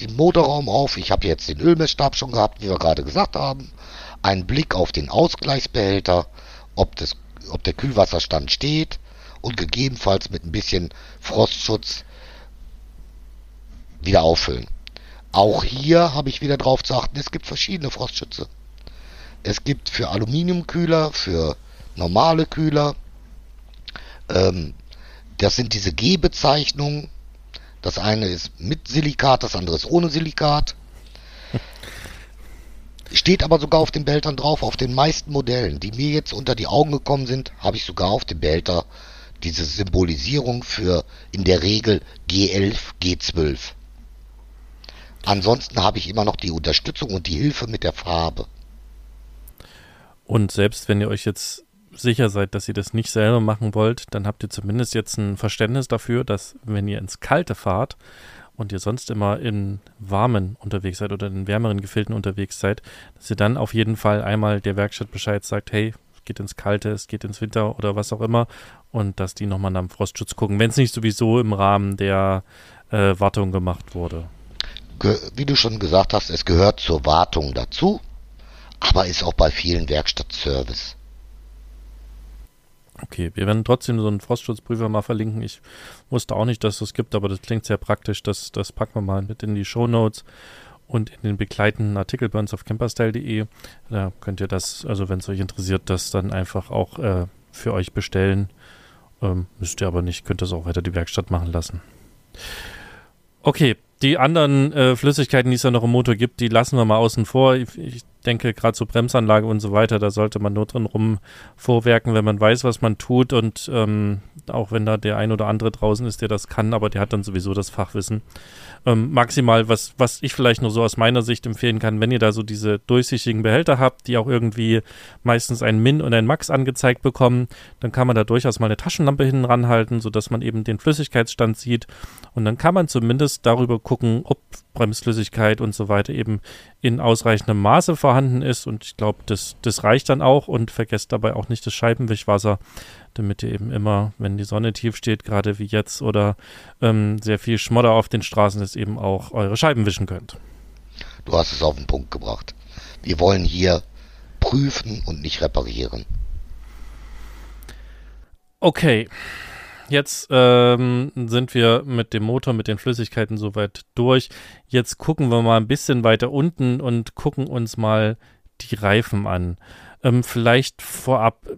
den Motorraum auf. Ich habe jetzt den Ölmessstab schon gehabt, wie wir gerade gesagt haben. Ein Blick auf den Ausgleichsbehälter, ob, das, ob der Kühlwasserstand steht und gegebenenfalls mit ein bisschen Frostschutz wieder auffüllen. Auch hier habe ich wieder drauf zu achten, es gibt verschiedene Frostschütze. Es gibt für Aluminiumkühler, für normale Kühler, ähm, das sind diese G-Bezeichnungen. Das eine ist mit Silikat, das andere ist ohne Silikat. Steht aber sogar auf den Behältern drauf, auf den meisten Modellen, die mir jetzt unter die Augen gekommen sind, habe ich sogar auf dem Behälter diese Symbolisierung für in der Regel G11, G12. Ansonsten habe ich immer noch die Unterstützung und die Hilfe mit der Farbe. Und selbst wenn ihr euch jetzt sicher seid, dass ihr das nicht selber machen wollt, dann habt ihr zumindest jetzt ein Verständnis dafür, dass wenn ihr ins Kalte fahrt und ihr sonst immer in warmen unterwegs seid oder in wärmeren Gefilden unterwegs seid, dass ihr dann auf jeden Fall einmal der Werkstatt Bescheid sagt, hey, es geht ins Kalte, es geht ins Winter oder was auch immer und dass die nochmal nach dem Frostschutz gucken, wenn es nicht sowieso im Rahmen der äh, Wartung gemacht wurde. Wie du schon gesagt hast, es gehört zur Wartung dazu, aber ist auch bei vielen Werkstattservice. Okay, wir werden trotzdem so einen Frostschutzprüfer mal verlinken. Ich wusste auch nicht, dass es das gibt, aber das klingt sehr praktisch. Das, das packen wir mal mit in die Show Notes und in den begleitenden Artikel bei uns auf camperstyle.de. Da könnt ihr das, also wenn es euch interessiert, das dann einfach auch äh, für euch bestellen. Ähm, müsst ihr aber nicht, könnt das auch weiter die Werkstatt machen lassen. Okay, die anderen äh, Flüssigkeiten, die es ja noch im Motor gibt, die lassen wir mal außen vor. Ich, ich denke, gerade zur Bremsanlage und so weiter, da sollte man nur drin rum vorwerken, wenn man weiß, was man tut und ähm, auch wenn da der ein oder andere draußen ist, der das kann, aber der hat dann sowieso das Fachwissen. Ähm, maximal, was, was ich vielleicht nur so aus meiner Sicht empfehlen kann, wenn ihr da so diese durchsichtigen Behälter habt, die auch irgendwie meistens ein Min und ein Max angezeigt bekommen, dann kann man da durchaus mal eine Taschenlampe hinten ranhalten, sodass man eben den Flüssigkeitsstand sieht und dann kann man zumindest darüber gucken, ob Bremsflüssigkeit und so weiter eben in ausreichendem Maße vorhanden ist. Und ich glaube, das, das reicht dann auch und vergesst dabei auch nicht das Scheibenwischwasser, damit ihr eben immer, wenn die Sonne tief steht, gerade wie jetzt oder ähm, sehr viel Schmodder auf den Straßen ist, eben auch eure Scheiben wischen könnt. Du hast es auf den Punkt gebracht. Wir wollen hier prüfen und nicht reparieren. Okay. Jetzt ähm, sind wir mit dem Motor, mit den Flüssigkeiten soweit durch. Jetzt gucken wir mal ein bisschen weiter unten und gucken uns mal die Reifen an. Ähm, vielleicht vorab äh,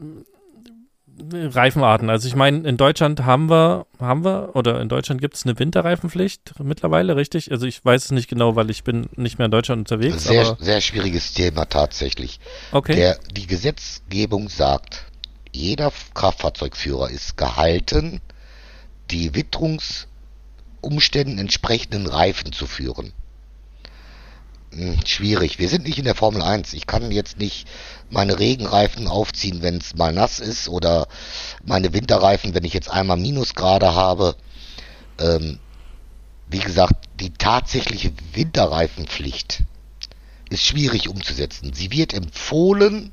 Reifenarten. Also ich meine, in Deutschland haben wir, haben wir, oder in Deutschland gibt es eine Winterreifenpflicht mittlerweile, richtig? Also ich weiß es nicht genau, weil ich bin nicht mehr in Deutschland unterwegs. Sehr, sehr schwieriges Thema tatsächlich. Okay. Der, die Gesetzgebung sagt, jeder Kraftfahrzeugführer ist gehalten, die Witterungsumständen entsprechenden Reifen zu führen. Hm, schwierig. Wir sind nicht in der Formel 1. Ich kann jetzt nicht meine Regenreifen aufziehen, wenn es mal nass ist oder meine Winterreifen, wenn ich jetzt einmal Minusgrade habe. Ähm, wie gesagt, die tatsächliche Winterreifenpflicht ist schwierig umzusetzen. Sie wird empfohlen,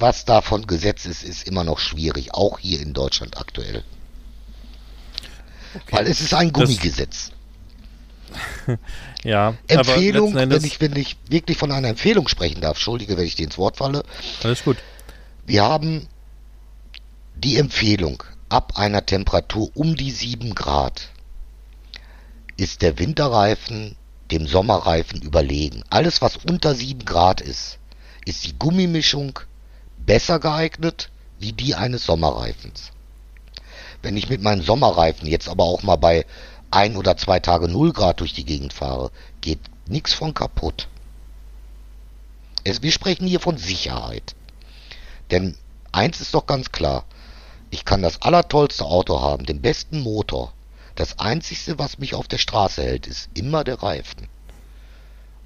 was davon Gesetz ist, ist immer noch schwierig, auch hier in Deutschland aktuell. Okay. Weil es ist ein Gummigesetz. ja. Empfehlung, wenn ich, wenn ich wirklich von einer Empfehlung sprechen darf, entschuldige, wenn ich dir ins Wort falle. Alles gut. Wir haben die Empfehlung, ab einer Temperatur um die 7 Grad ist der Winterreifen dem Sommerreifen überlegen. Alles, was unter 7 Grad ist, ist die Gummimischung besser geeignet wie die eines Sommerreifens. Wenn ich mit meinen Sommerreifen jetzt aber auch mal bei ein oder zwei Tage 0 Grad durch die Gegend fahre, geht nichts von kaputt. Es, wir sprechen hier von Sicherheit. Denn eins ist doch ganz klar, ich kann das allertollste Auto haben, den besten Motor. Das einzigste, was mich auf der Straße hält, ist immer der Reifen.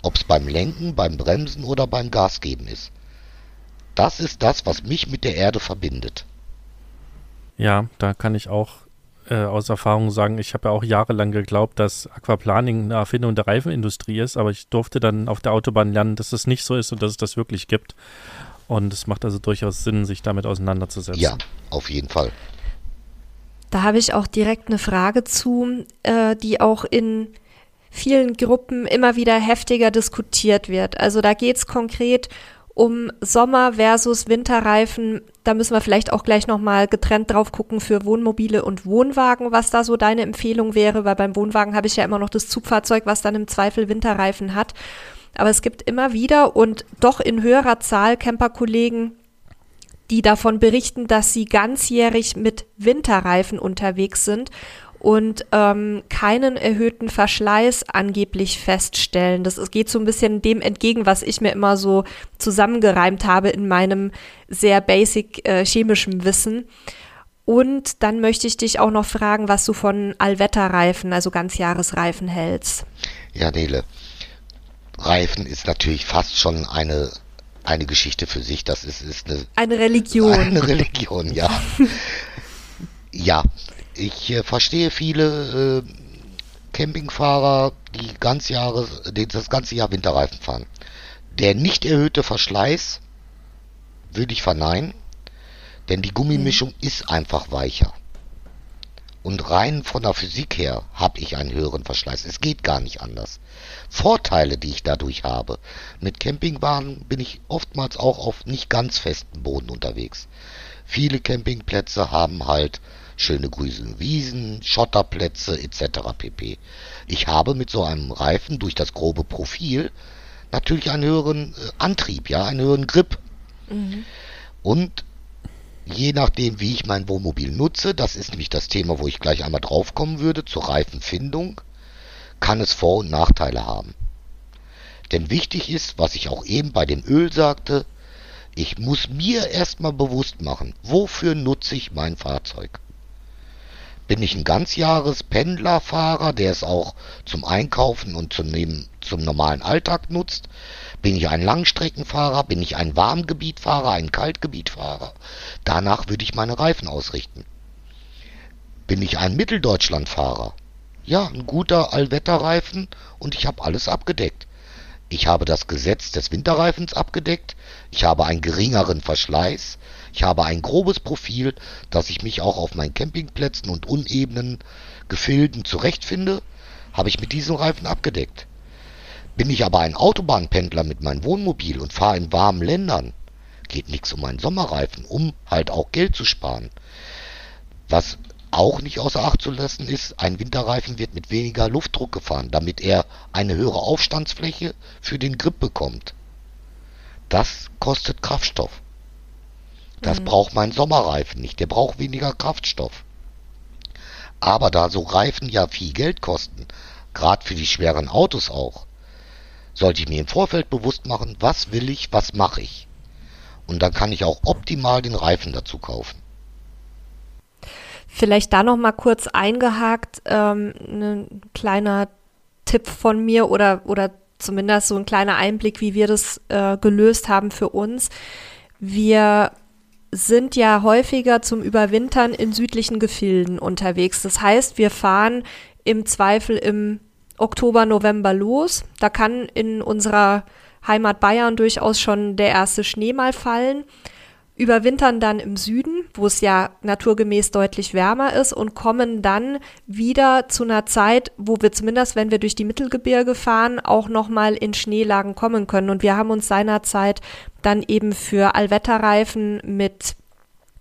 Ob es beim Lenken, beim Bremsen oder beim Gasgeben ist. Das ist das, was mich mit der Erde verbindet. Ja, da kann ich auch äh, aus Erfahrung sagen, ich habe ja auch jahrelang geglaubt, dass Aquaplaning eine Erfindung der Reifenindustrie ist, aber ich durfte dann auf der Autobahn lernen, dass es nicht so ist und dass es das wirklich gibt. Und es macht also durchaus Sinn, sich damit auseinanderzusetzen. Ja, auf jeden Fall. Da habe ich auch direkt eine Frage zu, äh, die auch in vielen Gruppen immer wieder heftiger diskutiert wird. Also da geht es konkret um Sommer versus Winterreifen. Da müssen wir vielleicht auch gleich nochmal getrennt drauf gucken für Wohnmobile und Wohnwagen, was da so deine Empfehlung wäre, weil beim Wohnwagen habe ich ja immer noch das Zugfahrzeug, was dann im Zweifel Winterreifen hat. Aber es gibt immer wieder und doch in höherer Zahl Camperkollegen, die davon berichten, dass sie ganzjährig mit Winterreifen unterwegs sind und ähm, keinen erhöhten Verschleiß angeblich feststellen. Das geht so ein bisschen dem entgegen, was ich mir immer so zusammengereimt habe in meinem sehr basic äh, chemischen Wissen. Und dann möchte ich dich auch noch fragen, was du von Allwetterreifen, also Ganzjahresreifen hältst. Ja, Nele. Reifen ist natürlich fast schon eine eine Geschichte für sich. Das ist, ist eine, eine Religion. Eine Religion, ja. ja, ich äh, verstehe viele äh, Campingfahrer, die ganz Jahres, die das ganze Jahr Winterreifen fahren. Der nicht erhöhte Verschleiß würde ich verneinen, denn die Gummimischung mhm. ist einfach weicher. Und rein von der Physik her habe ich einen höheren Verschleiß. Es geht gar nicht anders. Vorteile, die ich dadurch habe. Mit Campingwagen bin ich oftmals auch auf nicht ganz festem Boden unterwegs. Viele Campingplätze haben halt schöne grüne Wiesen, Schotterplätze etc. pp. Ich habe mit so einem Reifen durch das grobe Profil natürlich einen höheren äh, Antrieb, ja, einen höheren Grip. Mhm. Und je nachdem, wie ich mein Wohnmobil nutze, das ist nämlich das Thema, wo ich gleich einmal drauf kommen würde, zur Reifenfindung, kann es Vor- und Nachteile haben. Denn wichtig ist, was ich auch eben bei dem Öl sagte, ich muss mir erstmal bewusst machen, wofür nutze ich mein Fahrzeug. Bin ich ein Ganzjahrespendlerfahrer, der es auch zum Einkaufen und zum, zum normalen Alltag nutzt? Bin ich ein Langstreckenfahrer? Bin ich ein Warmgebietfahrer, ein Kaltgebietfahrer? Danach würde ich meine Reifen ausrichten. Bin ich ein Mitteldeutschlandfahrer? Ja, ein guter Allwetterreifen und ich habe alles abgedeckt. Ich habe das Gesetz des Winterreifens abgedeckt, ich habe einen geringeren Verschleiß, ich habe ein grobes Profil, dass ich mich auch auf meinen Campingplätzen und unebenen Gefilden zurechtfinde, habe ich mit diesem Reifen abgedeckt. Bin ich aber ein Autobahnpendler mit meinem Wohnmobil und fahre in warmen Ländern, geht nichts um einen Sommerreifen, um halt auch Geld zu sparen. Was auch nicht außer Acht zu lassen ist, ein Winterreifen wird mit weniger Luftdruck gefahren, damit er eine höhere Aufstandsfläche für den Grip bekommt. Das kostet Kraftstoff. Das mhm. braucht mein Sommerreifen nicht, der braucht weniger Kraftstoff. Aber da so Reifen ja viel Geld kosten, gerade für die schweren Autos auch, sollte ich mir im Vorfeld bewusst machen, was will ich, was mache ich. Und dann kann ich auch optimal den Reifen dazu kaufen. Vielleicht da noch mal kurz eingehakt, ähm, ein kleiner Tipp von mir oder, oder zumindest so ein kleiner Einblick, wie wir das äh, gelöst haben für uns. Wir sind ja häufiger zum Überwintern in südlichen Gefilden unterwegs. Das heißt, wir fahren im Zweifel im Oktober, November los. Da kann in unserer Heimat Bayern durchaus schon der erste Schnee mal fallen. Überwintern dann im Süden, wo es ja naturgemäß deutlich wärmer ist und kommen dann wieder zu einer Zeit, wo wir zumindest, wenn wir durch die Mittelgebirge fahren, auch nochmal in Schneelagen kommen können. Und wir haben uns seinerzeit dann eben für Allwetterreifen mit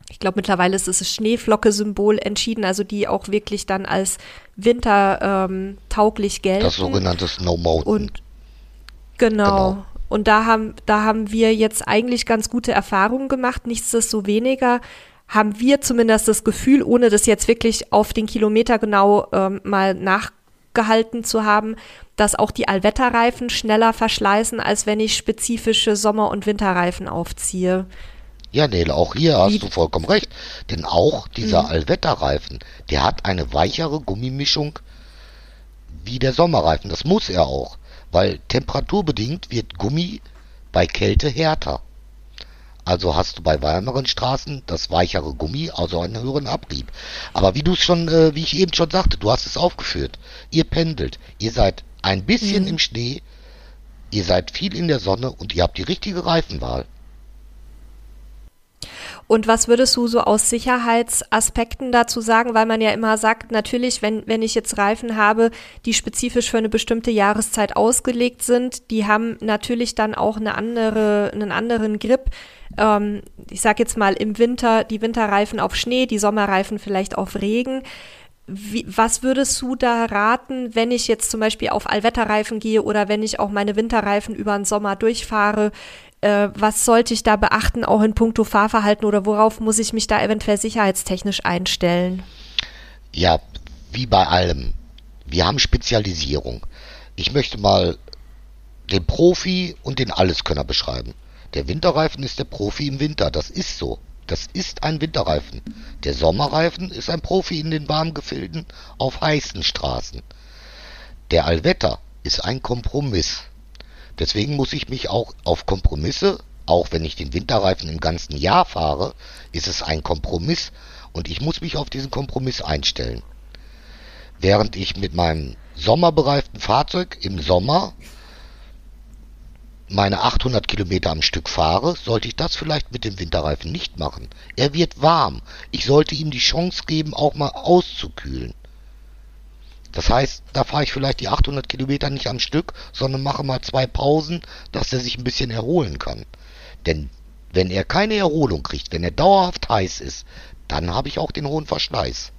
ich glaube, mittlerweile ist es das Schneeflocke-Symbol entschieden, also die auch wirklich dann als wintertauglich ähm, gelten. Das sogenannte Snow Mountain. Und genau. genau. Und da haben, da haben wir jetzt eigentlich ganz gute Erfahrungen gemacht. Nichtsdestoweniger haben wir zumindest das Gefühl, ohne das jetzt wirklich auf den Kilometer genau ähm, mal nachgehalten zu haben, dass auch die Allwetterreifen schneller verschleißen, als wenn ich spezifische Sommer- und Winterreifen aufziehe. Ja, Nele, auch hier hast Wie? du vollkommen recht. Denn auch dieser mhm. Allwetterreifen, der hat eine weichere Gummimischung wie der Sommerreifen. Das muss er auch, weil temperaturbedingt wird Gummi bei Kälte härter. Also hast du bei wärmeren Straßen das weichere Gummi, also einen höheren Abrieb. Aber wie du es schon, äh, wie ich eben schon sagte, du hast es aufgeführt. Ihr pendelt, ihr seid ein bisschen mhm. im Schnee, ihr seid viel in der Sonne und ihr habt die richtige Reifenwahl. Und was würdest du so aus Sicherheitsaspekten dazu sagen? Weil man ja immer sagt, natürlich, wenn, wenn ich jetzt Reifen habe, die spezifisch für eine bestimmte Jahreszeit ausgelegt sind, die haben natürlich dann auch eine andere, einen anderen Grip. Ähm, ich sag jetzt mal im Winter die Winterreifen auf Schnee, die Sommerreifen vielleicht auf Regen. Wie, was würdest du da raten, wenn ich jetzt zum Beispiel auf Allwetterreifen gehe oder wenn ich auch meine Winterreifen über den Sommer durchfahre? Äh, was sollte ich da beachten, auch in puncto Fahrverhalten oder worauf muss ich mich da eventuell sicherheitstechnisch einstellen? Ja, wie bei allem. Wir haben Spezialisierung. Ich möchte mal den Profi und den Alleskönner beschreiben. Der Winterreifen ist der Profi im Winter, das ist so. Das ist ein Winterreifen. Der Sommerreifen ist ein Profi in den warmen Gefilden auf heißen Straßen. Der Allwetter ist ein Kompromiss. Deswegen muss ich mich auch auf Kompromisse, auch wenn ich den Winterreifen im ganzen Jahr fahre, ist es ein Kompromiss und ich muss mich auf diesen Kompromiss einstellen. Während ich mit meinem sommerbereiften Fahrzeug im Sommer meine 800 Kilometer am Stück fahre, sollte ich das vielleicht mit dem Winterreifen nicht machen. Er wird warm. Ich sollte ihm die Chance geben, auch mal auszukühlen. Das heißt, da fahre ich vielleicht die 800 Kilometer nicht am Stück, sondern mache mal zwei Pausen, dass er sich ein bisschen erholen kann. Denn wenn er keine Erholung kriegt, wenn er dauerhaft heiß ist, dann habe ich auch den hohen Verschleiß.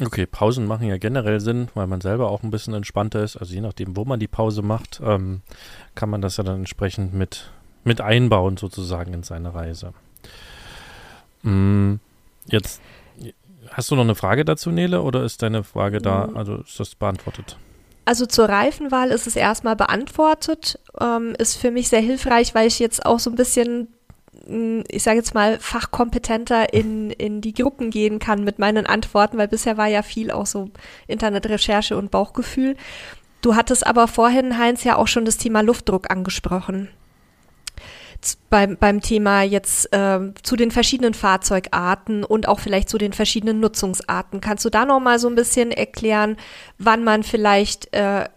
Okay, Pausen machen ja generell Sinn, weil man selber auch ein bisschen entspannter ist. Also je nachdem, wo man die Pause macht, ähm, kann man das ja dann entsprechend mit, mit einbauen sozusagen in seine Reise. Mm, jetzt hast du noch eine Frage dazu, Nele, oder ist deine Frage da, mm. also ist das beantwortet? Also zur Reifenwahl ist es erstmal beantwortet, ähm, ist für mich sehr hilfreich, weil ich jetzt auch so ein bisschen ich sage jetzt mal, fachkompetenter in, in die Gruppen gehen kann mit meinen Antworten, weil bisher war ja viel auch so Internetrecherche und Bauchgefühl. Du hattest aber vorhin, Heinz, ja auch schon das Thema Luftdruck angesprochen. Beim, beim Thema jetzt äh, zu den verschiedenen Fahrzeugarten und auch vielleicht zu den verschiedenen Nutzungsarten. Kannst du da noch mal so ein bisschen erklären, wann man vielleicht äh,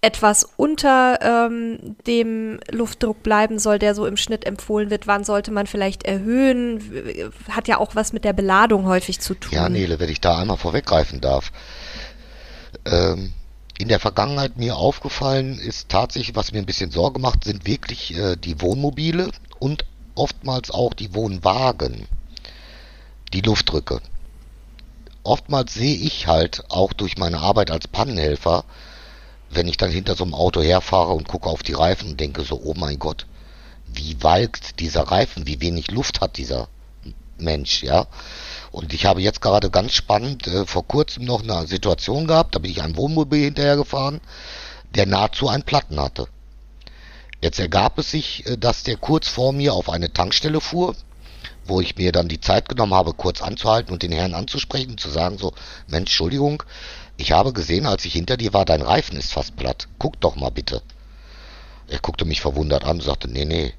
etwas unter ähm, dem Luftdruck bleiben soll, der so im Schnitt empfohlen wird. Wann sollte man vielleicht erhöhen? Hat ja auch was mit der Beladung häufig zu tun. Ja, Nele, wenn ich da einmal vorweggreifen darf. Ähm, in der Vergangenheit mir aufgefallen ist tatsächlich, was mir ein bisschen Sorge macht, sind wirklich äh, die Wohnmobile und oftmals auch die Wohnwagen, die Luftdrücke. Oftmals sehe ich halt auch durch meine Arbeit als Pannenhelfer, wenn ich dann hinter so einem Auto herfahre und gucke auf die Reifen und denke so, oh mein Gott, wie walkt dieser Reifen, wie wenig Luft hat dieser Mensch, ja. Und ich habe jetzt gerade ganz spannend äh, vor kurzem noch eine Situation gehabt, da bin ich einem Wohnmobil hinterhergefahren, der nahezu einen Platten hatte. Jetzt ergab es sich, äh, dass der kurz vor mir auf eine Tankstelle fuhr, wo ich mir dann die Zeit genommen habe, kurz anzuhalten und den Herrn anzusprechen, zu sagen so, Mensch, Entschuldigung, ich habe gesehen, als ich hinter dir war, dein Reifen ist fast platt. Guck doch mal bitte. Er guckte mich verwundert an und sagte, nee, nee.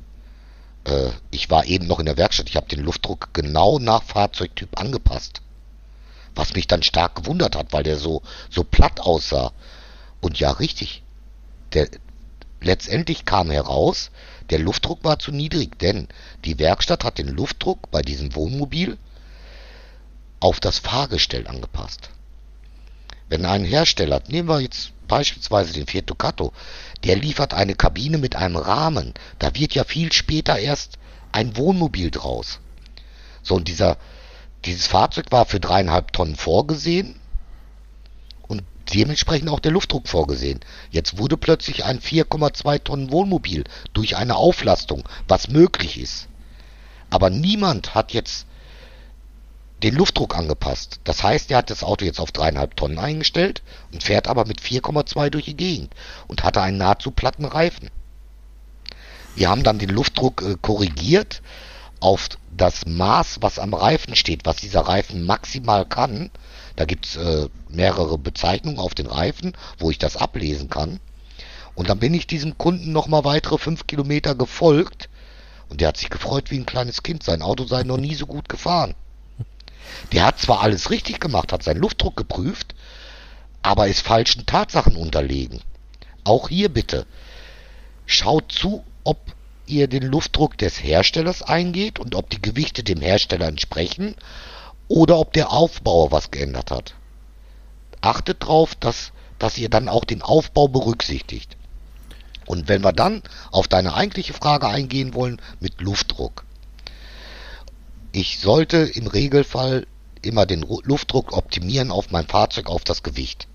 Äh, ich war eben noch in der Werkstatt. Ich habe den Luftdruck genau nach Fahrzeugtyp angepasst. Was mich dann stark gewundert hat, weil der so, so platt aussah. Und ja, richtig. Der, letztendlich kam heraus, der Luftdruck war zu niedrig, denn die Werkstatt hat den Luftdruck bei diesem Wohnmobil auf das Fahrgestell angepasst. Wenn ein Hersteller, nehmen wir jetzt beispielsweise den Fiat Ducato, der liefert eine Kabine mit einem Rahmen, da wird ja viel später erst ein Wohnmobil draus. So, und dieser, dieses Fahrzeug war für dreieinhalb Tonnen vorgesehen und dementsprechend auch der Luftdruck vorgesehen. Jetzt wurde plötzlich ein 4,2 Tonnen Wohnmobil durch eine Auflastung, was möglich ist. Aber niemand hat jetzt den Luftdruck angepasst. Das heißt, er hat das Auto jetzt auf dreieinhalb Tonnen eingestellt und fährt aber mit 4,2 durch die Gegend und hatte einen nahezu platten Reifen. Wir haben dann den Luftdruck äh, korrigiert auf das Maß, was am Reifen steht, was dieser Reifen maximal kann. Da gibt's äh, mehrere Bezeichnungen auf den Reifen, wo ich das ablesen kann. Und dann bin ich diesem Kunden nochmal weitere fünf Kilometer gefolgt und der hat sich gefreut wie ein kleines Kind. Sein Auto sei noch nie so gut gefahren. Der hat zwar alles richtig gemacht, hat seinen Luftdruck geprüft, aber ist falschen Tatsachen unterlegen. Auch hier bitte. Schaut zu, ob ihr den Luftdruck des Herstellers eingeht und ob die Gewichte dem Hersteller entsprechen oder ob der Aufbauer was geändert hat. Achtet darauf, dass, dass ihr dann auch den Aufbau berücksichtigt. Und wenn wir dann auf deine eigentliche Frage eingehen wollen mit Luftdruck. Ich sollte im Regelfall immer den Luftdruck optimieren auf mein Fahrzeug, auf das Gewicht.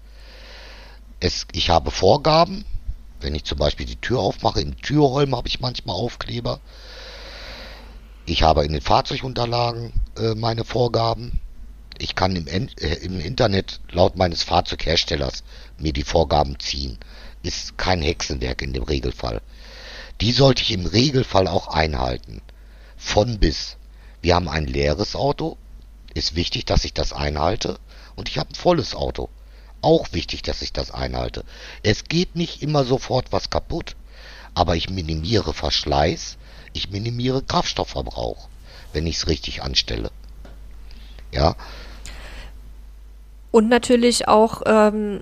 Es, ich habe Vorgaben, wenn ich zum Beispiel die Tür aufmache, im Türholm habe ich manchmal Aufkleber. Ich habe in den Fahrzeugunterlagen äh, meine Vorgaben. Ich kann im, äh, im Internet laut meines Fahrzeugherstellers mir die Vorgaben ziehen. Ist kein Hexenwerk in dem Regelfall. Die sollte ich im Regelfall auch einhalten. Von bis. Wir haben ein leeres Auto, ist wichtig, dass ich das einhalte. Und ich habe ein volles Auto, auch wichtig, dass ich das einhalte. Es geht nicht immer sofort was kaputt, aber ich minimiere Verschleiß, ich minimiere Kraftstoffverbrauch, wenn ich es richtig anstelle. Ja. Und natürlich auch ähm,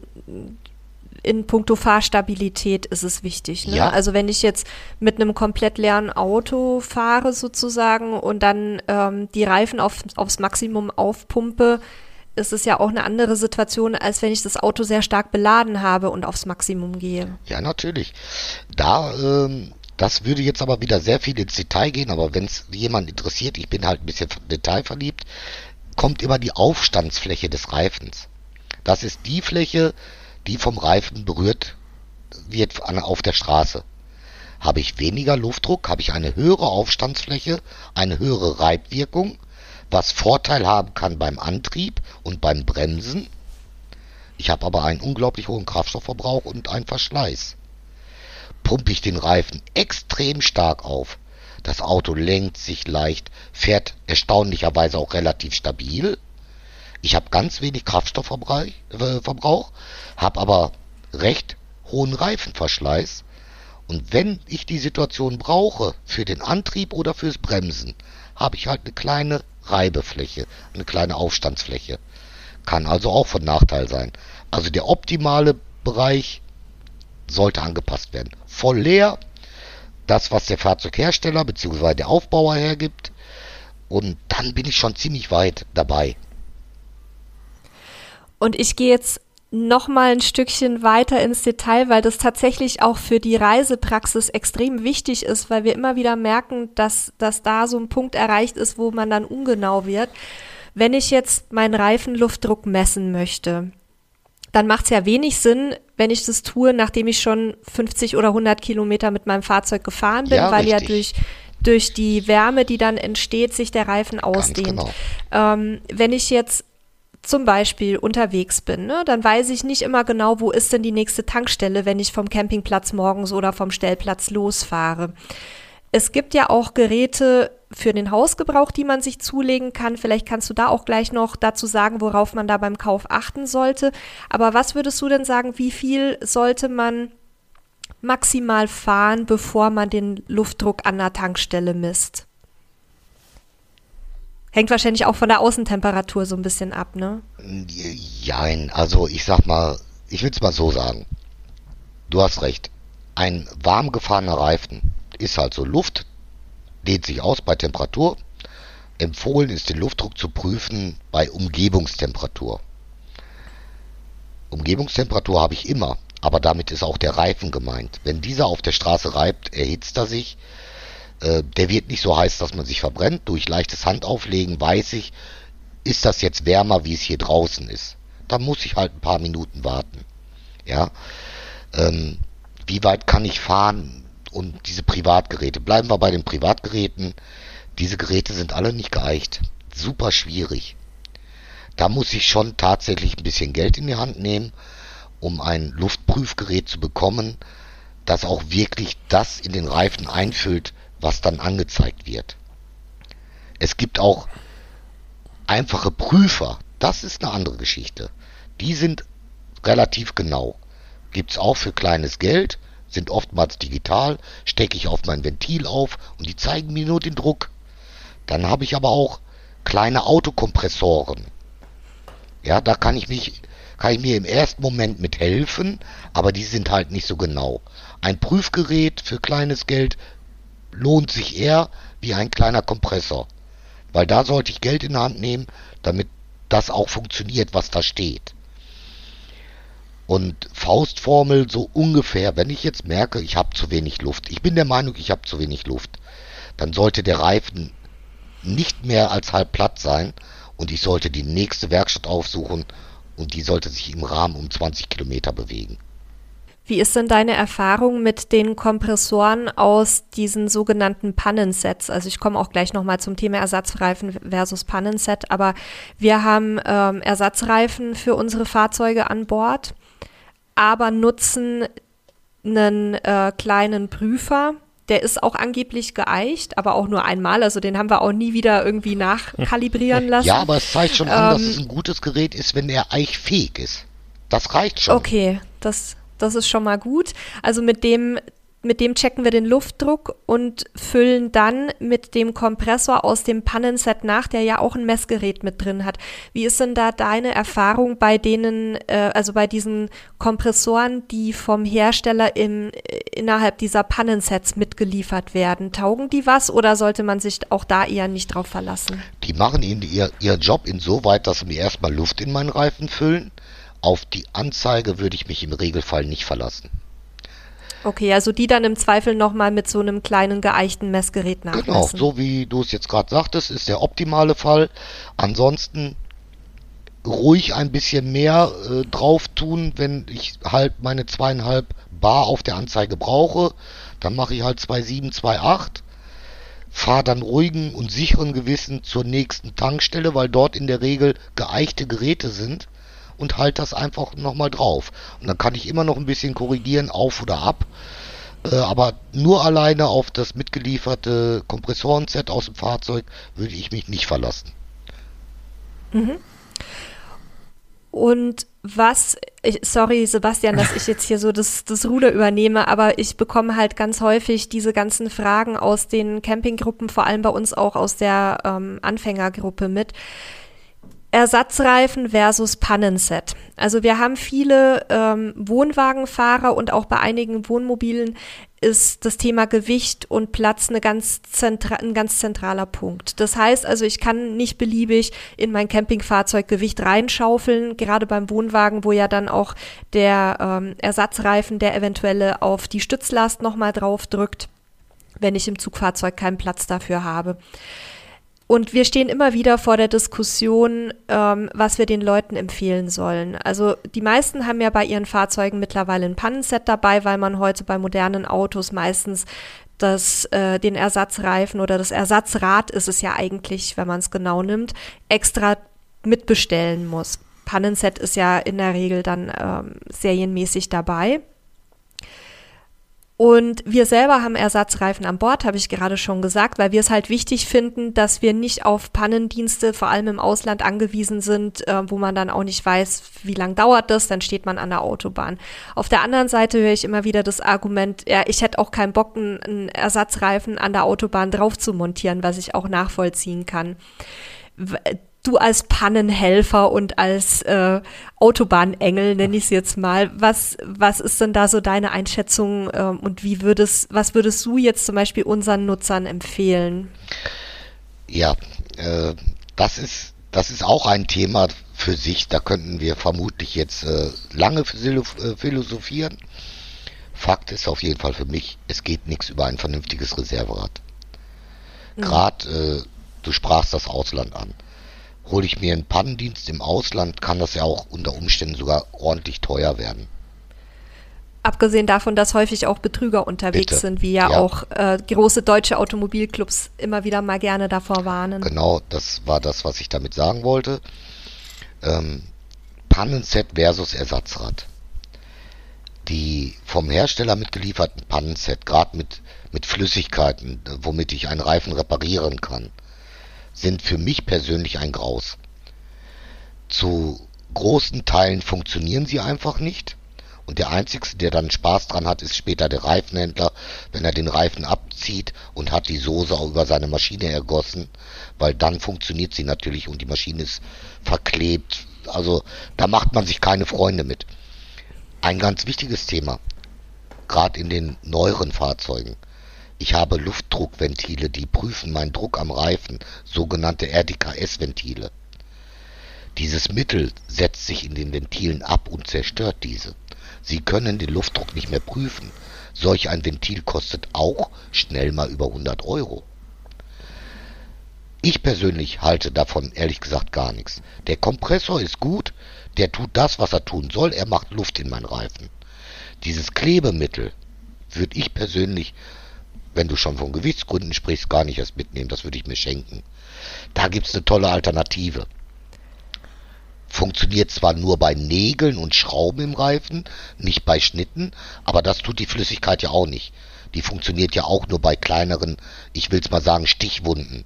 in puncto Fahrstabilität ist es wichtig. Ne? Ja. Also wenn ich jetzt mit einem komplett leeren Auto fahre sozusagen und dann ähm, die Reifen auf, aufs Maximum aufpumpe, ist es ja auch eine andere Situation, als wenn ich das Auto sehr stark beladen habe und aufs Maximum gehe. Ja, natürlich. Da, ähm, das würde jetzt aber wieder sehr viel ins Detail gehen, aber wenn es jemand interessiert, ich bin halt ein bisschen detailverliebt, kommt immer die Aufstandsfläche des Reifens. Das ist die Fläche, die vom Reifen berührt wird auf der Straße. Habe ich weniger Luftdruck, habe ich eine höhere Aufstandsfläche, eine höhere Reibwirkung, was Vorteil haben kann beim Antrieb und beim Bremsen. Ich habe aber einen unglaublich hohen Kraftstoffverbrauch und einen Verschleiß. Pumpe ich den Reifen extrem stark auf. Das Auto lenkt sich leicht, fährt erstaunlicherweise auch relativ stabil. Ich habe ganz wenig Kraftstoffverbrauch, äh, habe aber recht hohen Reifenverschleiß. Und wenn ich die Situation brauche für den Antrieb oder fürs Bremsen, habe ich halt eine kleine Reibefläche, eine kleine Aufstandsfläche. Kann also auch von Nachteil sein. Also der optimale Bereich sollte angepasst werden. Voll leer, das was der Fahrzeughersteller bzw. der Aufbauer hergibt. Und dann bin ich schon ziemlich weit dabei. Und ich gehe jetzt noch mal ein Stückchen weiter ins Detail, weil das tatsächlich auch für die Reisepraxis extrem wichtig ist, weil wir immer wieder merken, dass, dass da so ein Punkt erreicht ist, wo man dann ungenau wird. Wenn ich jetzt meinen Reifenluftdruck messen möchte, dann macht es ja wenig Sinn, wenn ich das tue, nachdem ich schon 50 oder 100 Kilometer mit meinem Fahrzeug gefahren bin, Ja, weil ja richtig. durch durch die Wärme, die dann entsteht, sich der Reifen ausdehnt. genau. Ähm, wenn ich jetzt zum Beispiel unterwegs bin, ne, dann weiß ich nicht immer genau, wo ist denn die nächste Tankstelle, wenn ich vom Campingplatz morgens oder vom Stellplatz losfahre. Es gibt ja auch Geräte für den Hausgebrauch, die man sich zulegen kann. Vielleicht kannst du da auch gleich noch dazu sagen, worauf man da beim Kauf achten sollte. Aber was würdest du denn sagen, wie viel sollte man maximal fahren, bevor man den Luftdruck an der Tankstelle misst? Hängt wahrscheinlich auch von der Außentemperatur so ein bisschen ab, ne? Jein, also ich sag mal, ich will's mal so sagen. Du hast recht. Ein warm gefahrener Reifen ist halt so Luft, dehnt sich aus bei Temperatur. Empfohlen ist den Luftdruck zu prüfen bei Umgebungstemperatur. Umgebungstemperatur habe ich immer, aber damit ist auch der Reifen gemeint. Wenn dieser auf der Straße reibt, erhitzt er sich. Äh, der wird nicht so heiß, dass man sich verbrennt. Durch leichtes Handauflegen weiß ich, ist das jetzt wärmer, wie es hier draußen ist. Dann muss ich halt ein paar Minuten warten. Ja. Ähm, wie weit kann ich fahren und diese Privatgeräte? Bleiben wir bei den Privatgeräten. Diese Geräte sind alle nicht geeicht. Super schwierig. Da muss ich schon tatsächlich ein bisschen Geld in die Hand nehmen, um ein Luftprüfgerät zu bekommen, das auch wirklich das in den Reifen einfüllt, was dann angezeigt wird. Es gibt auch einfache Prüfer. Das ist eine andere Geschichte. Die sind relativ genau. Gibt's auch für kleines Geld, sind oftmals digital, stecke ich auf mein Ventil auf und die zeigen mir nur den Druck. Dann habe ich aber auch kleine Autokompressoren. Ja, da kann ich mich, kann ich mir im ersten Moment mit helfen, aber die sind halt nicht so genau. Ein Prüfgerät für kleines Geld lohnt sich eher wie ein kleiner Kompressor. Weil da sollte ich Geld in die Hand nehmen, damit das auch funktioniert, was da steht. Und Faustformel so ungefähr, wenn ich jetzt merke, ich habe zu wenig Luft, ich bin der Meinung, ich habe zu wenig Luft, dann sollte der Reifen nicht mehr als halb platt sein und ich sollte die nächste Werkstatt aufsuchen und die sollte sich im Rahmen um 20 Kilometer bewegen. Wie ist denn deine Erfahrung mit den Kompressoren aus diesen sogenannten Pannensets? Also ich komme auch gleich nochmal zum Thema Ersatzreifen versus Pannenset, aber wir haben ähm, Ersatzreifen für unsere Fahrzeuge an Bord, aber nutzen einen äh, kleinen Prüfer. Der ist auch angeblich geeicht, aber auch nur einmal. Also den haben wir auch nie wieder irgendwie nachkalibrieren lassen. Ja, aber es zeigt schon an, dass Ähm, es ein gutes Gerät ist, wenn er eichfähig ist. Das reicht schon. Okay, das, das ist schon mal gut. Also mit dem mit dem checken wir den Luftdruck und füllen dann mit dem Kompressor aus dem Pannenset nach, der ja auch ein Messgerät mit drin hat. Wie ist denn da deine Erfahrung bei denen, äh, also bei diesen Kompressoren, die vom Hersteller im, äh, innerhalb dieser Pannensets mitgeliefert werden? Taugen die was oder sollte man sich auch da eher nicht drauf verlassen? Die machen ihnen ihr, ihr Job insoweit, dass sie mir erstmal Luft in meinen Reifen füllen. Auf die Anzeige würde ich mich im Regelfall nicht verlassen. Okay, also die dann im Zweifel nochmal mit so einem kleinen geeichten Messgerät nachmessen. Genau, so wie du es jetzt gerade sagtest, ist der optimale Fall. Ansonsten ruhig ein bisschen mehr äh, drauf tun, wenn ich halt meine zweieinhalb Bar auf der Anzeige brauche. Dann mache ich halt 2,7, 2,8. Fahre dann ruhigen und sicheren Gewissen zur nächsten Tankstelle, weil dort in der Regel geeichte Geräte sind und halt das einfach nochmal drauf. Und dann kann ich immer noch ein bisschen korrigieren, auf oder ab. Äh, aber nur alleine auf das mitgelieferte Kompressorenset aus dem Fahrzeug würde ich mich nicht verlassen. Mhm. Und was, ich, sorry Sebastian, dass ich jetzt hier so das, das Ruder übernehme, aber ich bekomme halt ganz häufig diese ganzen Fragen aus den Campinggruppen, vor allem bei uns auch aus der ähm, Anfängergruppe mit. Ersatzreifen versus Pannenset. Also wir haben viele ähm, Wohnwagenfahrer und auch bei einigen Wohnmobilen ist das Thema Gewicht und Platz eine ganz ein ganz zentraler Punkt. Das heißt also, ich kann nicht beliebig in mein Campingfahrzeug Gewicht reinschaufeln, gerade beim Wohnwagen, wo ja dann auch der ähm, Ersatzreifen, der eventuelle auf die Stützlast nochmal drauf drückt, wenn ich im Zugfahrzeug keinen Platz dafür habe. Und wir stehen immer wieder vor der Diskussion, ähm, was wir den Leuten empfehlen sollen. Also die meisten haben ja bei ihren Fahrzeugen mittlerweile ein Pannenset dabei, weil man heute bei modernen Autos meistens das, äh, den Ersatzreifen oder das Ersatzrad ist es ja eigentlich, wenn man es genau nimmt, extra mitbestellen muss. Pannenset ist ja in der Regel dann ähm, serienmäßig dabei. Und wir selber haben Ersatzreifen an Bord, habe ich gerade schon gesagt, weil wir es halt wichtig finden, dass wir nicht auf Pannendienste, vor allem im Ausland, angewiesen sind, äh, wo man dann auch nicht weiß, wie lange dauert das, dann steht man an der Autobahn. Auf der anderen Seite höre ich immer wieder das Argument, ja, ich hätte auch keinen Bock, einen Ersatzreifen an der Autobahn drauf zu montieren, was ich auch nachvollziehen kann du als Pannenhelfer und als äh, Autobahnengel, nenne ich es jetzt mal, was, was ist denn da so deine Einschätzung ähm, und wie würdest, was würdest du jetzt zum Beispiel unseren Nutzern empfehlen? Ja, äh, das ist, das ist auch ein Thema für sich, da könnten wir vermutlich jetzt äh, lange äh, philosophieren. Fakt ist auf jeden Fall für mich, es geht nichts über ein vernünftiges Reserverad. Mhm. Gerade, äh, du sprachst das Ausland an hole ich mir einen Pannendienst im Ausland, kann das ja auch unter Umständen sogar ordentlich teuer werden. Abgesehen davon, dass häufig auch Betrüger unterwegs Bitte. sind, wie ja, ja. auch äh, große deutsche Automobilclubs immer wieder mal gerne davor warnen. Genau, das war das, was ich damit sagen wollte. Ähm, Pannenset versus Ersatzrad. Die vom Hersteller mitgelieferten Pannenset, gerade mit, mit Flüssigkeiten, womit ich einen Reifen reparieren kann, sind für mich persönlich ein Graus. Zu großen Teilen funktionieren sie einfach nicht. Und der Einzige, der dann Spaß dran hat, ist später der Reifenhändler, wenn er den Reifen abzieht und hat die Soße auch über seine Maschine ergossen, weil dann funktioniert sie natürlich und die Maschine ist verklebt. Also da macht man sich keine Freunde mit. Ein ganz wichtiges Thema, gerade in den neueren Fahrzeugen. Ich habe Luftdruckventile, die prüfen meinen Druck am Reifen, sogenannte RDKS-Ventile. Dieses Mittel setzt sich in den Ventilen ab und zerstört diese. Sie können den Luftdruck nicht mehr prüfen. Solch ein Ventil kostet auch schnell mal über 100 Euro. Ich persönlich halte davon ehrlich gesagt gar nichts. Der Kompressor ist gut, der tut das, was er tun soll, er macht Luft in meinen Reifen. Dieses Klebemittel würde ich persönlich wenn du schon von Gewichtsgründen sprichst, gar nicht erst mitnehmen. Das würde ich mir schenken. Da gibt es eine tolle Alternative. Funktioniert zwar nur bei Nägeln und Schrauben im Reifen, nicht bei Schnitten, aber das tut die Flüssigkeit ja auch nicht. Die funktioniert ja auch nur bei kleineren, ich will es mal sagen, Stichwunden.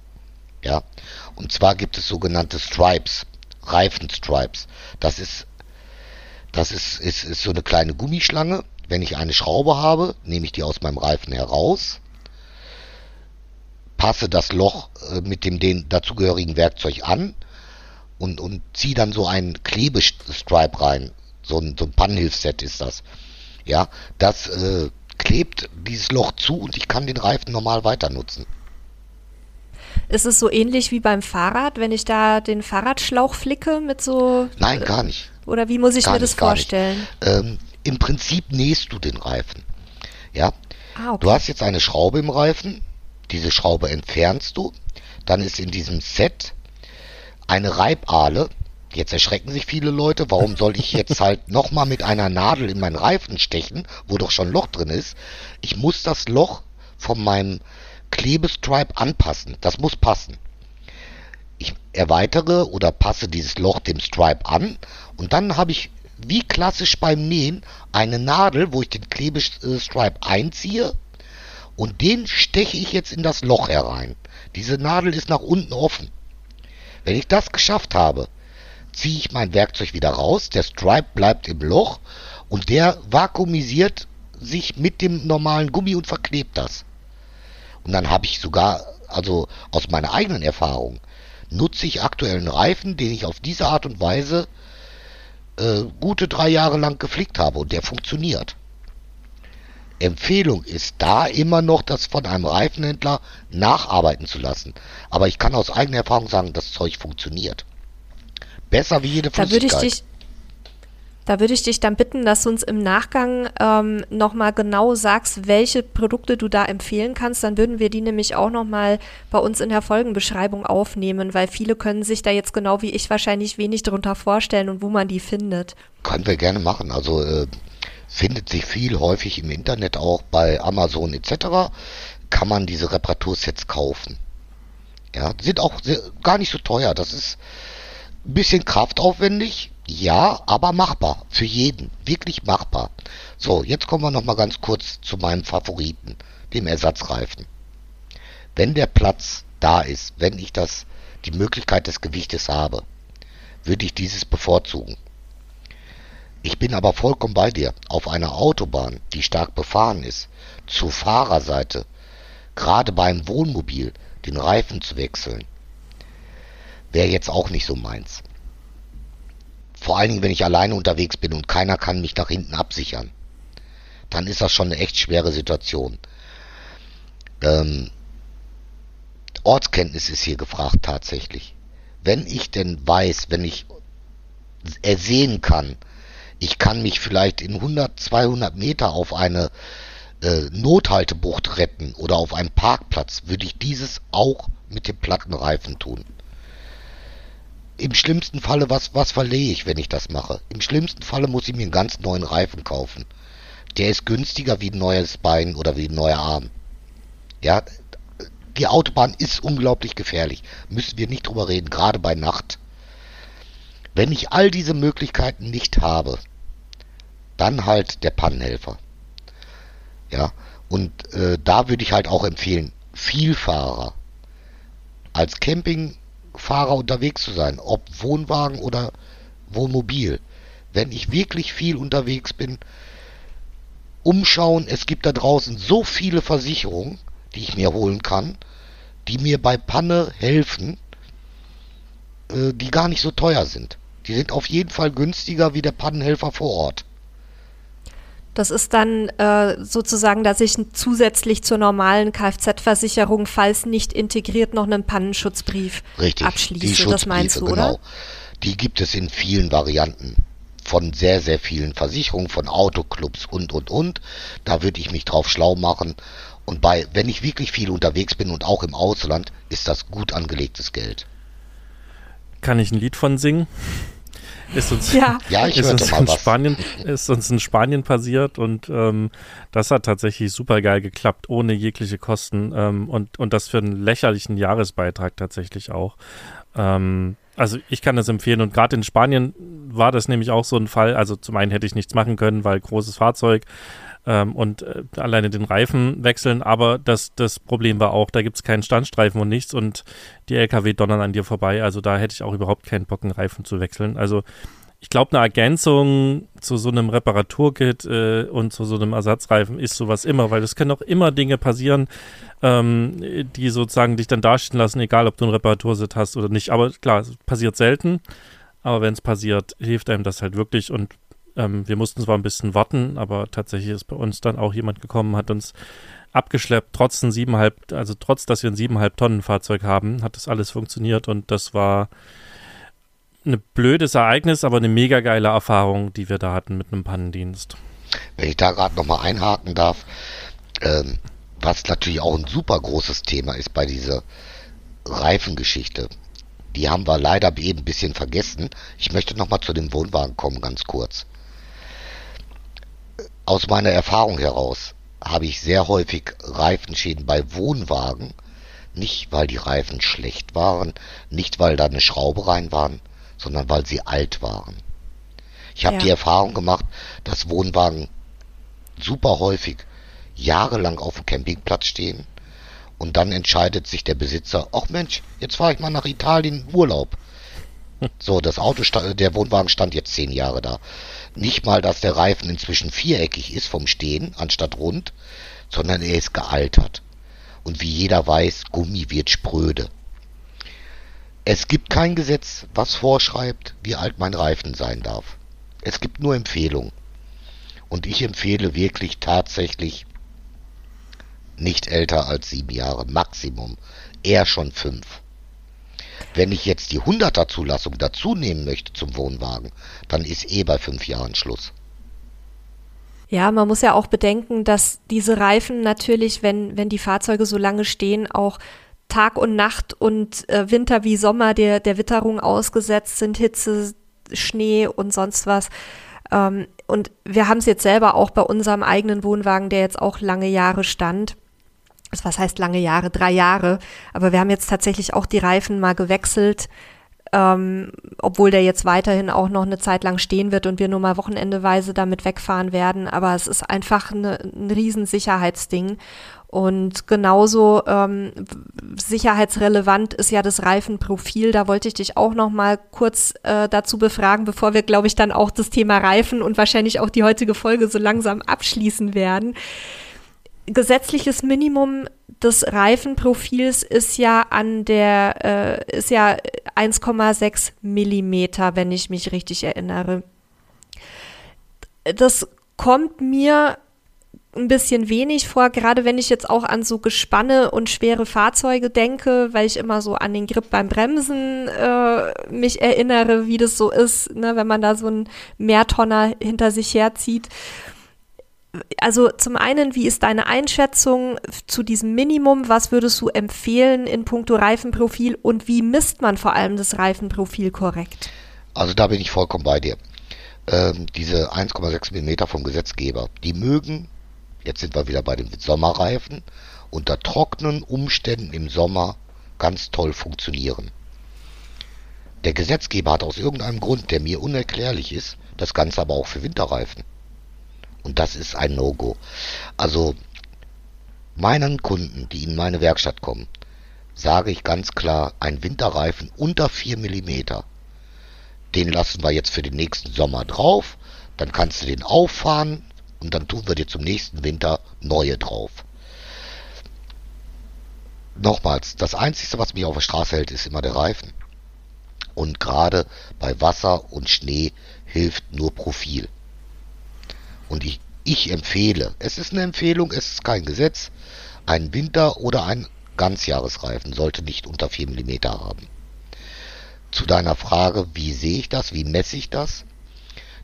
Ja, und zwar gibt es sogenannte Stripes, Reifenstripes. Das ist, das ist, ist, ist so eine kleine Gummischlange, wenn ich eine Schraube habe, nehme ich die aus meinem Reifen heraus, passe das Loch äh, mit dem den dazugehörigen Werkzeug an und, und ziehe dann so einen Klebestripe rein. So ein, so ein Pannenhilfsset ist das. Ja, das äh, klebt dieses Loch zu und ich kann den Reifen normal weiter nutzen. Ist es so ähnlich wie beim Fahrrad, wenn ich da den Fahrradschlauch flicke mit so. Nein, gar nicht. Oder wie muss ich gar mir das nicht, vorstellen? Ähm, Im Prinzip nähst du den Reifen. Ja. Ah, okay. Du hast jetzt eine Schraube im Reifen. Diese Schraube entfernst du. Dann ist in diesem Set eine Reibahle. Jetzt erschrecken sich viele Leute. Warum soll ich jetzt halt nochmal mit einer Nadel in meinen Reifen stechen, wo doch schon ein Loch drin ist? Ich muss das Loch von meinem Klebestripe anpassen. Das muss passen. Ich erweitere oder passe dieses Loch dem Stripe an und dann habe ich wie klassisch beim Nähen eine Nadel, wo ich den Klebestripe einziehe und den steche ich jetzt in das Loch herein. Diese Nadel ist nach unten offen. Wenn ich das geschafft habe, ziehe ich mein Werkzeug wieder raus, der Stripe bleibt im Loch und der vakuumisiert sich mit dem normalen Gummi und verklebt das. Und dann habe ich sogar, also aus meiner eigenen Erfahrung, nutze ich aktuellen Reifen, den ich auf diese Art und Weise äh, gute drei Jahre lang geflickt habe und der funktioniert. Empfehlung ist da immer noch, das von einem Reifenhändler nacharbeiten zu lassen. Aber ich kann aus eigener Erfahrung sagen, das Zeug funktioniert. Besser wie jede Flüssigkeit. Da würde ich dich, da würde ich dich dann bitten, dass du uns im Nachgang ähm, nochmal genau sagst, welche Produkte du da empfehlen kannst. Dann würden wir die nämlich auch nochmal bei uns in der Folgenbeschreibung aufnehmen, weil viele können sich da jetzt genau wie ich wahrscheinlich wenig darunter vorstellen und wo man die findet. Können wir gerne machen. Also äh, findet sich viel häufig im Internet auch bei Amazon etc. Kann man diese Reparatursets kaufen. Ja, sind auch sehr, gar nicht so teuer. Das ist ein bisschen kraftaufwendig, ja, aber machbar. Für jeden. Wirklich machbar. So, jetzt kommen wir nochmal ganz kurz zu meinem Favoriten, dem Ersatzreifen. Wenn der Platz da ist, wenn ich das, die Möglichkeit des Gewichtes habe, würde ich dieses bevorzugen. Ich bin aber vollkommen bei dir. Auf einer Autobahn, die stark befahren ist, zur Fahrerseite, gerade beim Wohnmobil, den Reifen zu wechseln, wäre jetzt auch nicht so meins. Vor allen Dingen, wenn ich alleine unterwegs bin und keiner kann mich nach hinten absichern. Dann ist das schon eine echt schwere Situation. Ähm, Ortskenntnis ist hier gefragt tatsächlich. Wenn ich denn weiß, wenn ich ersehen kann, ich kann mich vielleicht in 100, 200 Meter auf eine äh, Nothaltebucht retten oder auf einen Parkplatz, würde ich dieses auch mit dem Plattenreifen tun im schlimmsten Falle, was, was verlehe ich, wenn ich das mache? Im schlimmsten Falle muss ich mir einen ganz neuen Reifen kaufen. Der ist günstiger wie ein neues Bein oder wie ein neuer Arm. Ja, die Autobahn ist unglaublich gefährlich. Müssen wir nicht drüber reden, gerade bei Nacht. Wenn ich all diese Möglichkeiten nicht habe, dann halt der Pannenhelfer. Ja, und äh, da würde ich halt auch empfehlen, Vielfahrer als Camping Fahrer unterwegs zu sein, ob Wohnwagen oder Wohnmobil. Wenn ich wirklich viel unterwegs bin, umschauen. Es gibt da draußen so viele Versicherungen, die ich mir holen kann, die mir bei Panne helfen, äh, die gar nicht so teuer sind. Die sind auf jeden Fall günstiger wie der Pannenhelfer vor Ort. Das ist dann äh, sozusagen, dass ich zusätzlich zur normalen Kfz-Versicherung, falls nicht integriert, noch einen Pannenschutzbrief Richtig, abschließe. das meinst du, oder? Genau. Die gibt es in vielen Varianten. Von sehr, sehr vielen Versicherungen, von Autoclubs und, und, und. Da würde ich mich drauf schlau machen. Und bei, wenn ich wirklich viel unterwegs bin und auch im Ausland, ist das gut angelegtes Geld. Kann ich ein Lied von singen? Ist uns, ja. Ja, ist uns in Spanien, ist uns in Spanien passiert und ähm, das hat tatsächlich super geil geklappt, ohne jegliche Kosten ähm, und, und das für einen lächerlichen Jahresbeitrag tatsächlich auch. Ähm, also ich kann das empfehlen und gerade in Spanien war das nämlich auch so ein Fall. Also zum einen hätte ich nichts machen können, weil großes Fahrzeug ähm, und äh, alleine den Reifen wechseln, aber das, das Problem war auch, da gibt es keinen Standstreifen und nichts und die LKW donnern an dir vorbei. Also da hätte ich auch überhaupt keinen Bock, einen Reifen zu wechseln. Also ich glaube, eine Ergänzung zu so einem Reparaturkit äh, und zu so einem Ersatzreifen ist sowas immer, weil es können auch immer Dinge passieren, ähm, die sozusagen dich dann dastehen lassen, egal ob du einen Reparatursit hast oder nicht. Aber klar, es passiert selten. Aber wenn es passiert, hilft einem das halt wirklich. Und ähm, wir mussten zwar ein bisschen warten, aber tatsächlich ist bei uns dann auch jemand gekommen, hat uns abgeschleppt, trotz ein siebeneinhalb, also trotz, dass wir ein siebeneinhalb Tonnen Fahrzeug haben, hat das alles funktioniert und das war ein blödes Ereignis, aber eine mega geile Erfahrung, die wir da hatten mit einem Pannendienst. Wenn ich da gerade nochmal einhaken darf, ähm, was natürlich auch ein super großes Thema ist bei dieser Reifengeschichte. Die haben wir leider eben ein bisschen vergessen. Ich möchte nochmal zu dem Wohnwagen kommen, ganz kurz. Aus meiner Erfahrung heraus habe ich sehr häufig Reifenschäden bei Wohnwagen. Nicht, weil die Reifen schlecht waren, nicht, weil da eine Schraube rein waren, sondern weil sie alt waren. Ich habe ja. die Erfahrung gemacht, dass Wohnwagen super häufig jahrelang auf dem Campingplatz stehen und dann entscheidet sich der Besitzer, ach Mensch, jetzt fahre ich mal nach Italien Urlaub. So, das Auto, der Wohnwagen stand jetzt zehn Jahre da. Nicht mal, dass der Reifen inzwischen viereckig ist vom Stehen, anstatt rund, sondern er ist gealtert. Und wie jeder weiß, Gummi wird spröde. Es gibt kein Gesetz, was vorschreibt, wie alt mein Reifen sein darf. Es gibt nur Empfehlungen. Und ich empfehle wirklich tatsächlich nicht älter als sieben Jahre, Maximum. Eher schon fünf. Wenn ich jetzt die 100er Zulassung dazu nehmen möchte zum Wohnwagen, dann ist eh bei fünf Jahren Schluss. Ja, man muss ja auch bedenken, dass diese Reifen natürlich, wenn, wenn die Fahrzeuge so lange stehen, auch Tag und Nacht und äh, Winter wie Sommer der, der Witterung ausgesetzt sind, Hitze, Schnee und sonst was. Ähm, und wir haben es jetzt selber auch bei unserem eigenen Wohnwagen, der jetzt auch lange Jahre stand was heißt lange Jahre, drei Jahre, aber wir haben jetzt tatsächlich auch die Reifen mal gewechselt, ähm, obwohl der jetzt weiterhin auch noch eine Zeit lang stehen wird und wir nur mal wochenendeweise damit wegfahren werden. Aber es ist einfach eine, ein Riesensicherheitsding. Und genauso ähm, sicherheitsrelevant ist ja das Reifenprofil. Da wollte ich dich auch noch mal kurz äh, dazu befragen, bevor wir, glaube ich, dann auch das Thema Reifen und wahrscheinlich auch die heutige Folge so langsam abschließen werden gesetzliches Minimum des Reifenprofils ist ja an der, äh, ist ja 1,6 Millimeter, wenn ich mich richtig erinnere. Das kommt mir ein bisschen wenig vor, gerade wenn ich jetzt auch an so Gespanne und schwere Fahrzeuge denke, weil ich immer so an den Grip beim Bremsen äh, mich erinnere, wie das so ist, ne, wenn man da so einen Mehrtonner hinter sich herzieht also zum einen, wie ist deine Einschätzung zu diesem Minimum? Was würdest du empfehlen in puncto Reifenprofil und wie misst man vor allem das Reifenprofil korrekt? Also da bin ich vollkommen bei dir. Ähm, diese 1,6 mm vom Gesetzgeber, die mögen, jetzt sind wir wieder bei den Sommerreifen, unter trockenen Umständen im Sommer ganz toll funktionieren. Der Gesetzgeber hat aus irgendeinem Grund, der mir unerklärlich ist, das Ganze aber auch für Winterreifen. Und das ist ein No-Go. Also meinen Kunden, die in meine Werkstatt kommen, sage ich ganz klar, ein Winterreifen unter 4 mm, den lassen wir jetzt für den nächsten Sommer drauf, dann kannst du den auffahren und dann tun wir dir zum nächsten Winter neue drauf. Nochmals, das Einzige, was mich auf der Straße hält, ist immer der Reifen. Und gerade bei Wasser und Schnee hilft nur Profil. Und ich, ich empfehle, es ist eine Empfehlung, es ist kein Gesetz, ein Winter- oder ein Ganzjahresreifen sollte nicht unter 4 mm haben. Zu deiner Frage, wie sehe ich das, wie messe ich das?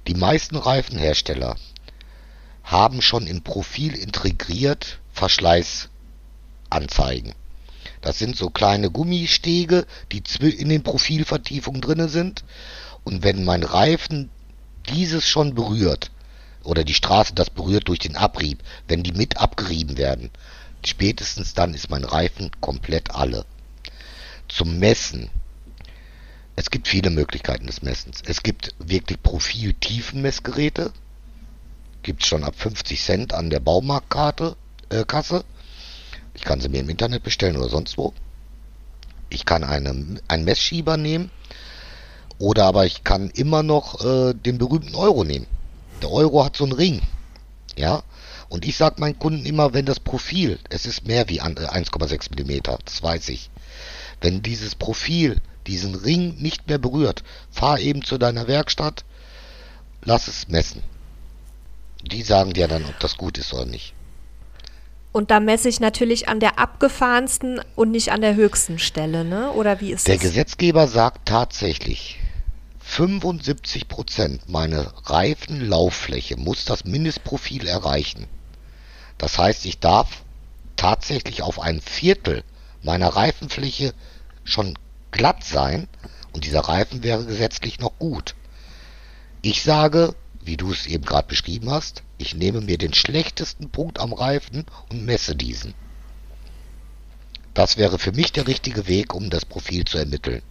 Die meisten Reifenhersteller haben schon im Profil integriert Verschleißanzeigen. Das sind so kleine Gummistege, die in den Profilvertiefungen drinne sind. Und wenn mein Reifen dieses schon berührt, oder die Straße das berührt durch den Abrieb, wenn die mit abgerieben werden. Spätestens dann ist mein Reifen komplett alle. Zum Messen. Es gibt viele Möglichkeiten des Messens. Es gibt wirklich Profil-Tiefenmessgeräte. Gibt es schon ab 50 Cent an der Baumarktkarte, äh, Kasse. Ich kann sie mir im Internet bestellen oder sonst wo. Ich kann eine, einen Messschieber nehmen Oder aber ich kann immer noch äh, den berühmten Euro nehmen. Der Euro hat so einen Ring. Ja. Und ich sage meinen Kunden immer, wenn das Profil, es ist mehr wie 1,6 mm, das weiß ich. Wenn dieses Profil diesen Ring nicht mehr berührt, fahr eben zu deiner Werkstatt, lass es messen. Die sagen dir dann, ob das gut ist oder nicht. Und da messe ich natürlich an der abgefahrensten und nicht an der höchsten Stelle, ne? Oder wie ist der das? Der Gesetzgeber sagt tatsächlich, 75 Prozent meiner Reifenlauffläche muss das Mindestprofil erreichen. Das heißt, ich darf tatsächlich auf ein Viertel meiner Reifenfläche schon glatt sein und dieser Reifen wäre gesetzlich noch gut. Ich sage, wie du es eben gerade beschrieben hast, ich nehme mir den schlechtesten Punkt am Reifen und messe diesen. Das wäre für mich der richtige Weg, um das Profil zu ermitteln.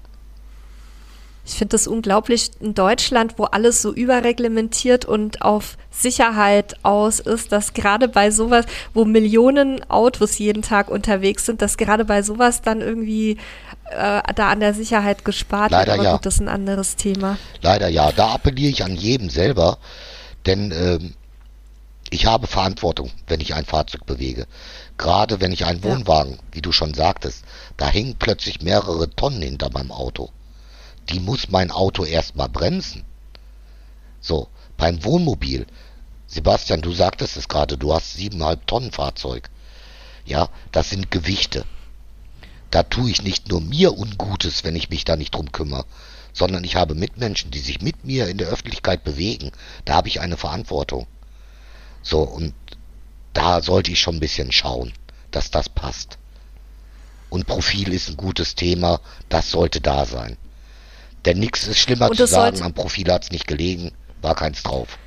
Ich finde das unglaublich in Deutschland, wo alles so überreglementiert und auf Sicherheit aus ist, dass gerade bei sowas, wo Millionen Autos jeden Tag unterwegs sind, dass gerade bei sowas dann irgendwie äh, da an der Sicherheit gespart Leider wird. Aber ja. gut, das ist ein anderes Thema. Leider ja. Da appelliere ich an jeden selber, denn ähm, ich habe Verantwortung, wenn ich ein Fahrzeug bewege. Gerade wenn ich einen Wohnwagen, wie du schon sagtest, da hängen plötzlich mehrere Tonnen hinter meinem Auto die muss mein Auto erstmal bremsen. So, beim Wohnmobil. Sebastian, du sagtest es gerade, du hast siebeneinhalb Tonnen Fahrzeug. Ja, das sind Gewichte. Da tue ich nicht nur mir Ungutes, wenn ich mich da nicht drum kümmere, sondern ich habe Mitmenschen, die sich mit mir in der Öffentlichkeit bewegen. Da habe ich eine Verantwortung. So, und da sollte ich schon ein bisschen schauen, dass das passt. Und Profil ist ein gutes Thema, das sollte da sein. Denn nichts ist schlimmer zu es sagen, am Profil hat's nicht gelegen, war keins drauf.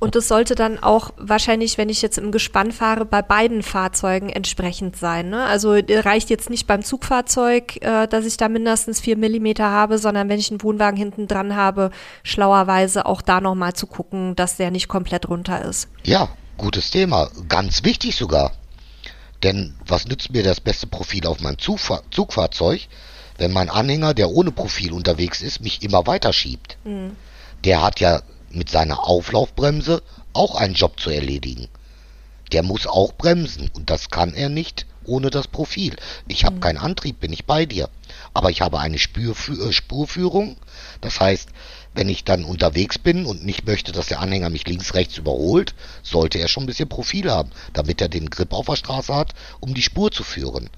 Und es sollte dann auch wahrscheinlich, wenn ich jetzt im Gespann fahre, bei beiden Fahrzeugen entsprechend sein. Ne? Also äh, reicht jetzt nicht beim Zugfahrzeug, äh, dass ich da mindestens vier Millimeter habe, sondern wenn ich einen Wohnwagen hinten dran habe, schlauerweise auch da nochmal zu gucken, dass der nicht komplett runter ist. Ja, gutes Thema. Ganz wichtig sogar. Denn was nützt mir das beste Profil auf meinem Zugfahr Zugfahrzeug, wenn mein Anhänger, der ohne Profil unterwegs ist, mich immer weiter schiebt? Der hat ja mit seiner Auflaufbremse auch einen Job zu erledigen. Der muss auch bremsen und das kann er nicht ohne das Profil. Ich habe keinen Antrieb, bin ich bei dir. Aber ich habe eine Spürfü äh, Spurführung. Das heißt, wenn ich dann unterwegs bin und nicht möchte, dass der Anhänger mich links, rechts überholt, sollte er schon ein bisschen Profil haben, damit er den Grip auf der Straße hat, um die Spur zu führen.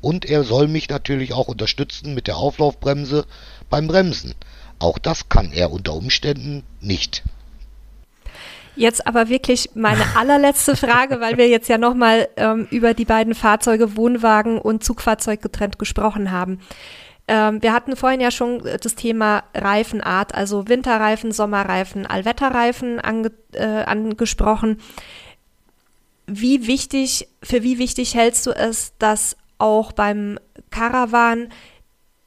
Und er soll mich natürlich auch unterstützen mit der Auflaufbremse beim Bremsen. Auch das kann er unter Umständen nicht. Jetzt aber wirklich meine allerletzte Frage, weil wir jetzt ja nochmal ähm, über die beiden Fahrzeuge Wohnwagen und Zugfahrzeug getrennt gesprochen haben. Ähm, wir hatten vorhin ja schon das Thema Reifenart, also Winterreifen, Sommerreifen, Allwetterreifen ange äh, angesprochen. Wie wichtig, für wie wichtig hältst du es, dass auch beim Caravan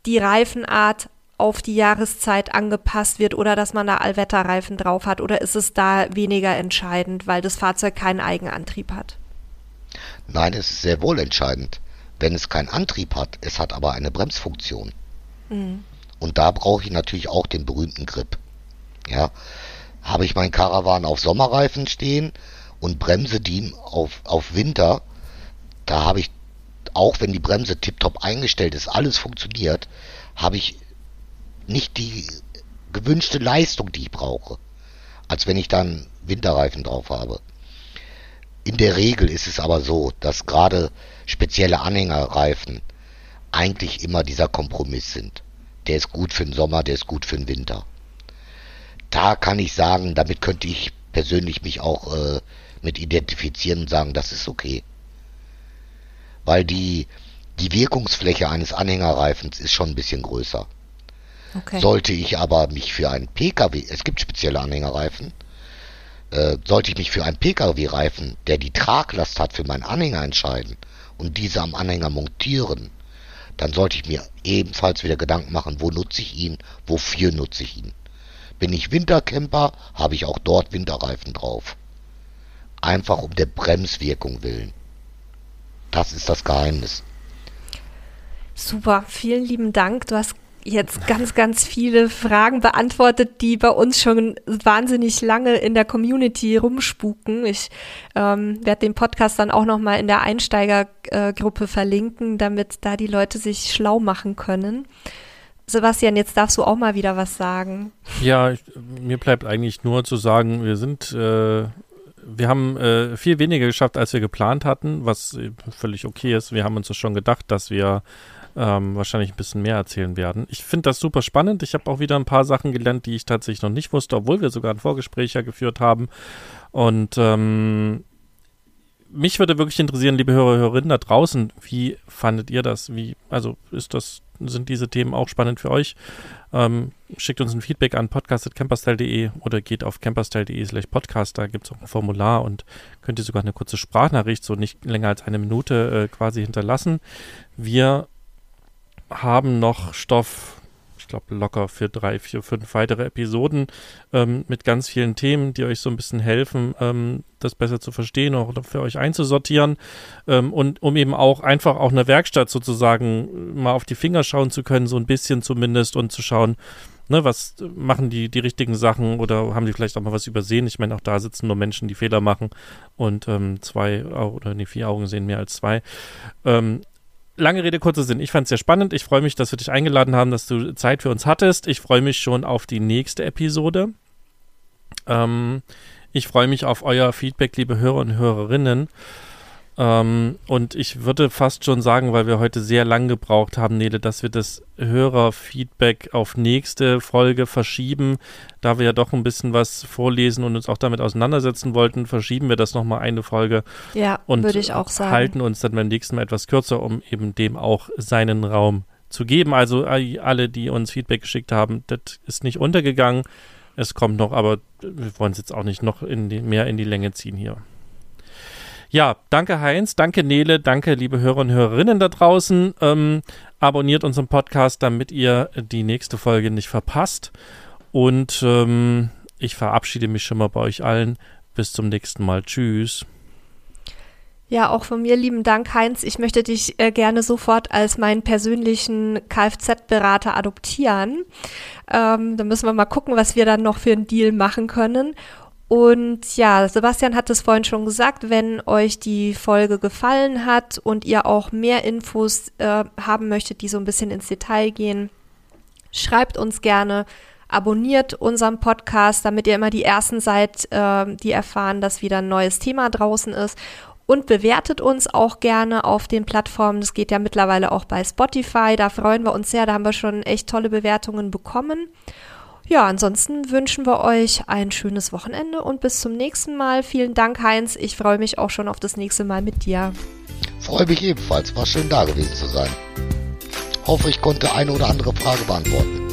die Reifenart auf die Jahreszeit angepasst wird oder dass man da Allwetterreifen drauf hat oder ist es da weniger entscheidend, weil das Fahrzeug keinen Eigenantrieb hat? Nein, es ist sehr wohl entscheidend. Wenn es keinen Antrieb hat, es hat aber eine Bremsfunktion. Und da brauche ich natürlich auch den berühmten Grip. Ja, habe ich meinen Caravan auf Sommerreifen stehen und bremse die auf, auf Winter, da habe ich, auch wenn die Bremse tiptop eingestellt ist, alles funktioniert, habe ich nicht die gewünschte Leistung, die ich brauche, als wenn ich dann Winterreifen drauf habe. In der Regel ist es aber so, dass gerade spezielle Anhängerreifen eigentlich immer dieser Kompromiss sind. Der ist gut für den Sommer, der ist gut für den Winter. Da kann ich sagen, damit könnte ich persönlich mich auch äh, mit identifizieren und sagen, das ist okay. Weil die, die Wirkungsfläche eines Anhängerreifens ist schon ein bisschen größer. Okay. Sollte ich aber mich für einen Pkw, es gibt spezielle Anhängerreifen, äh, sollte ich mich für einen Pkw-Reifen, der die Traglast hat, für meinen Anhänger entscheiden und diese am Anhänger montieren, dann sollte ich mir ebenfalls wieder Gedanken machen, wo nutze ich ihn, wofür nutze ich ihn. Bin ich Wintercamper, habe ich auch dort Winterreifen drauf. Einfach um der Bremswirkung willen. Das ist das Geheimnis. Super, vielen lieben Dank. Du hast jetzt ganz, ganz viele Fragen beantwortet, die bei uns schon wahnsinnig lange in der Community rumspuken. Ich ähm, werde den Podcast dann auch nochmal in der Einsteigergruppe verlinken, damit da die Leute sich schlau machen können. Sebastian, jetzt darfst du auch mal wieder was sagen. Ja, ich, mir bleibt eigentlich nur zu sagen, wir sind, äh, wir haben äh, viel weniger geschafft, als wir geplant hatten, was völlig okay ist. Wir haben uns das schon gedacht, dass wir ähm, wahrscheinlich ein bisschen mehr erzählen werden. Ich finde das super spannend. Ich habe auch wieder ein paar Sachen gelernt, die ich tatsächlich noch nicht wusste, obwohl wir sogar ein Vorgespräch ja geführt haben. Und ähm, mich würde wirklich interessieren, liebe Hörer, Hörerinnen da draußen, wie fandet ihr das? Wie, also ist das, sind diese Themen auch spannend für euch? Ähm, schickt uns ein Feedback an podcast.camperstyle.de oder geht auf camperstyle.de slash podcast, da gibt es auch ein Formular und könnt ihr sogar eine kurze Sprachnachricht, so nicht länger als eine Minute äh, quasi hinterlassen. Wir haben noch Stoff, glaube locker für drei, vier, fünf weitere Episoden ähm, mit ganz vielen Themen, die euch so ein bisschen helfen, ähm, das besser zu verstehen oder für euch einzusortieren ähm, und um eben auch einfach auch eine Werkstatt sozusagen mal auf die Finger schauen zu können, so ein bisschen zumindest und zu schauen, ne, was machen die die richtigen Sachen oder haben die vielleicht auch mal was übersehen? Ich meine, auch da sitzen nur Menschen, die Fehler machen und ähm, zwei oder nee, vier Augen sehen mehr als zwei. Ähm, lange Rede, kurzer Sinn. Ich fand es sehr spannend. Ich freue mich, dass wir dich eingeladen haben, dass du Zeit für uns hattest. Ich freue mich schon auf die nächste Episode. Ähm, ich freue mich auf euer Feedback, liebe Hörer und Hörerinnen. Ähm, und ich würde fast schon sagen, weil wir heute sehr lang gebraucht haben, Nele, dass wir das Hörerfeedback auf nächste Folge verschieben. Da wir ja doch ein bisschen was vorlesen und uns auch damit auseinandersetzen wollten, verschieben wir das nochmal eine Folge. Ja, würde ich auch sagen. Halten uns dann beim nächsten Mal etwas kürzer, um eben dem auch seinen Raum zu geben. Also alle, die uns Feedback geschickt haben, das ist nicht untergegangen. Es kommt noch, aber wir wollen es jetzt auch nicht noch in die, mehr in die Länge ziehen hier. Ja, danke Heinz, danke Nele, danke liebe Hörer und Hörerinnen da draußen. Ähm, abonniert unseren Podcast, damit ihr die nächste Folge nicht verpasst. Und ähm, ich verabschiede mich schon mal bei euch allen. Bis zum nächsten Mal. Tschüss. Ja, auch von mir lieben Dank, Heinz. Ich möchte dich äh, gerne sofort als meinen persönlichen Kfz-Berater adoptieren. Ähm, da müssen wir mal gucken, was wir dann noch für einen Deal machen können. Und ja, Sebastian hat es vorhin schon gesagt, wenn euch die Folge gefallen hat und ihr auch mehr Infos äh, haben möchtet, die so ein bisschen ins Detail gehen, schreibt uns gerne, abonniert unseren Podcast, damit ihr immer die Ersten seid, äh, die erfahren, dass wieder ein neues Thema draußen ist. Und bewertet uns auch gerne auf den Plattformen. Das geht ja mittlerweile auch bei Spotify. Da freuen wir uns sehr. Da haben wir schon echt tolle Bewertungen bekommen. Ja, ansonsten wünschen wir euch ein schönes Wochenende und bis zum nächsten Mal. Vielen Dank, Heinz. Ich freue mich auch schon auf das nächste Mal mit dir. Freue mich ebenfalls. War schön da gewesen zu sein. Hoffe, ich konnte eine oder andere Frage beantworten.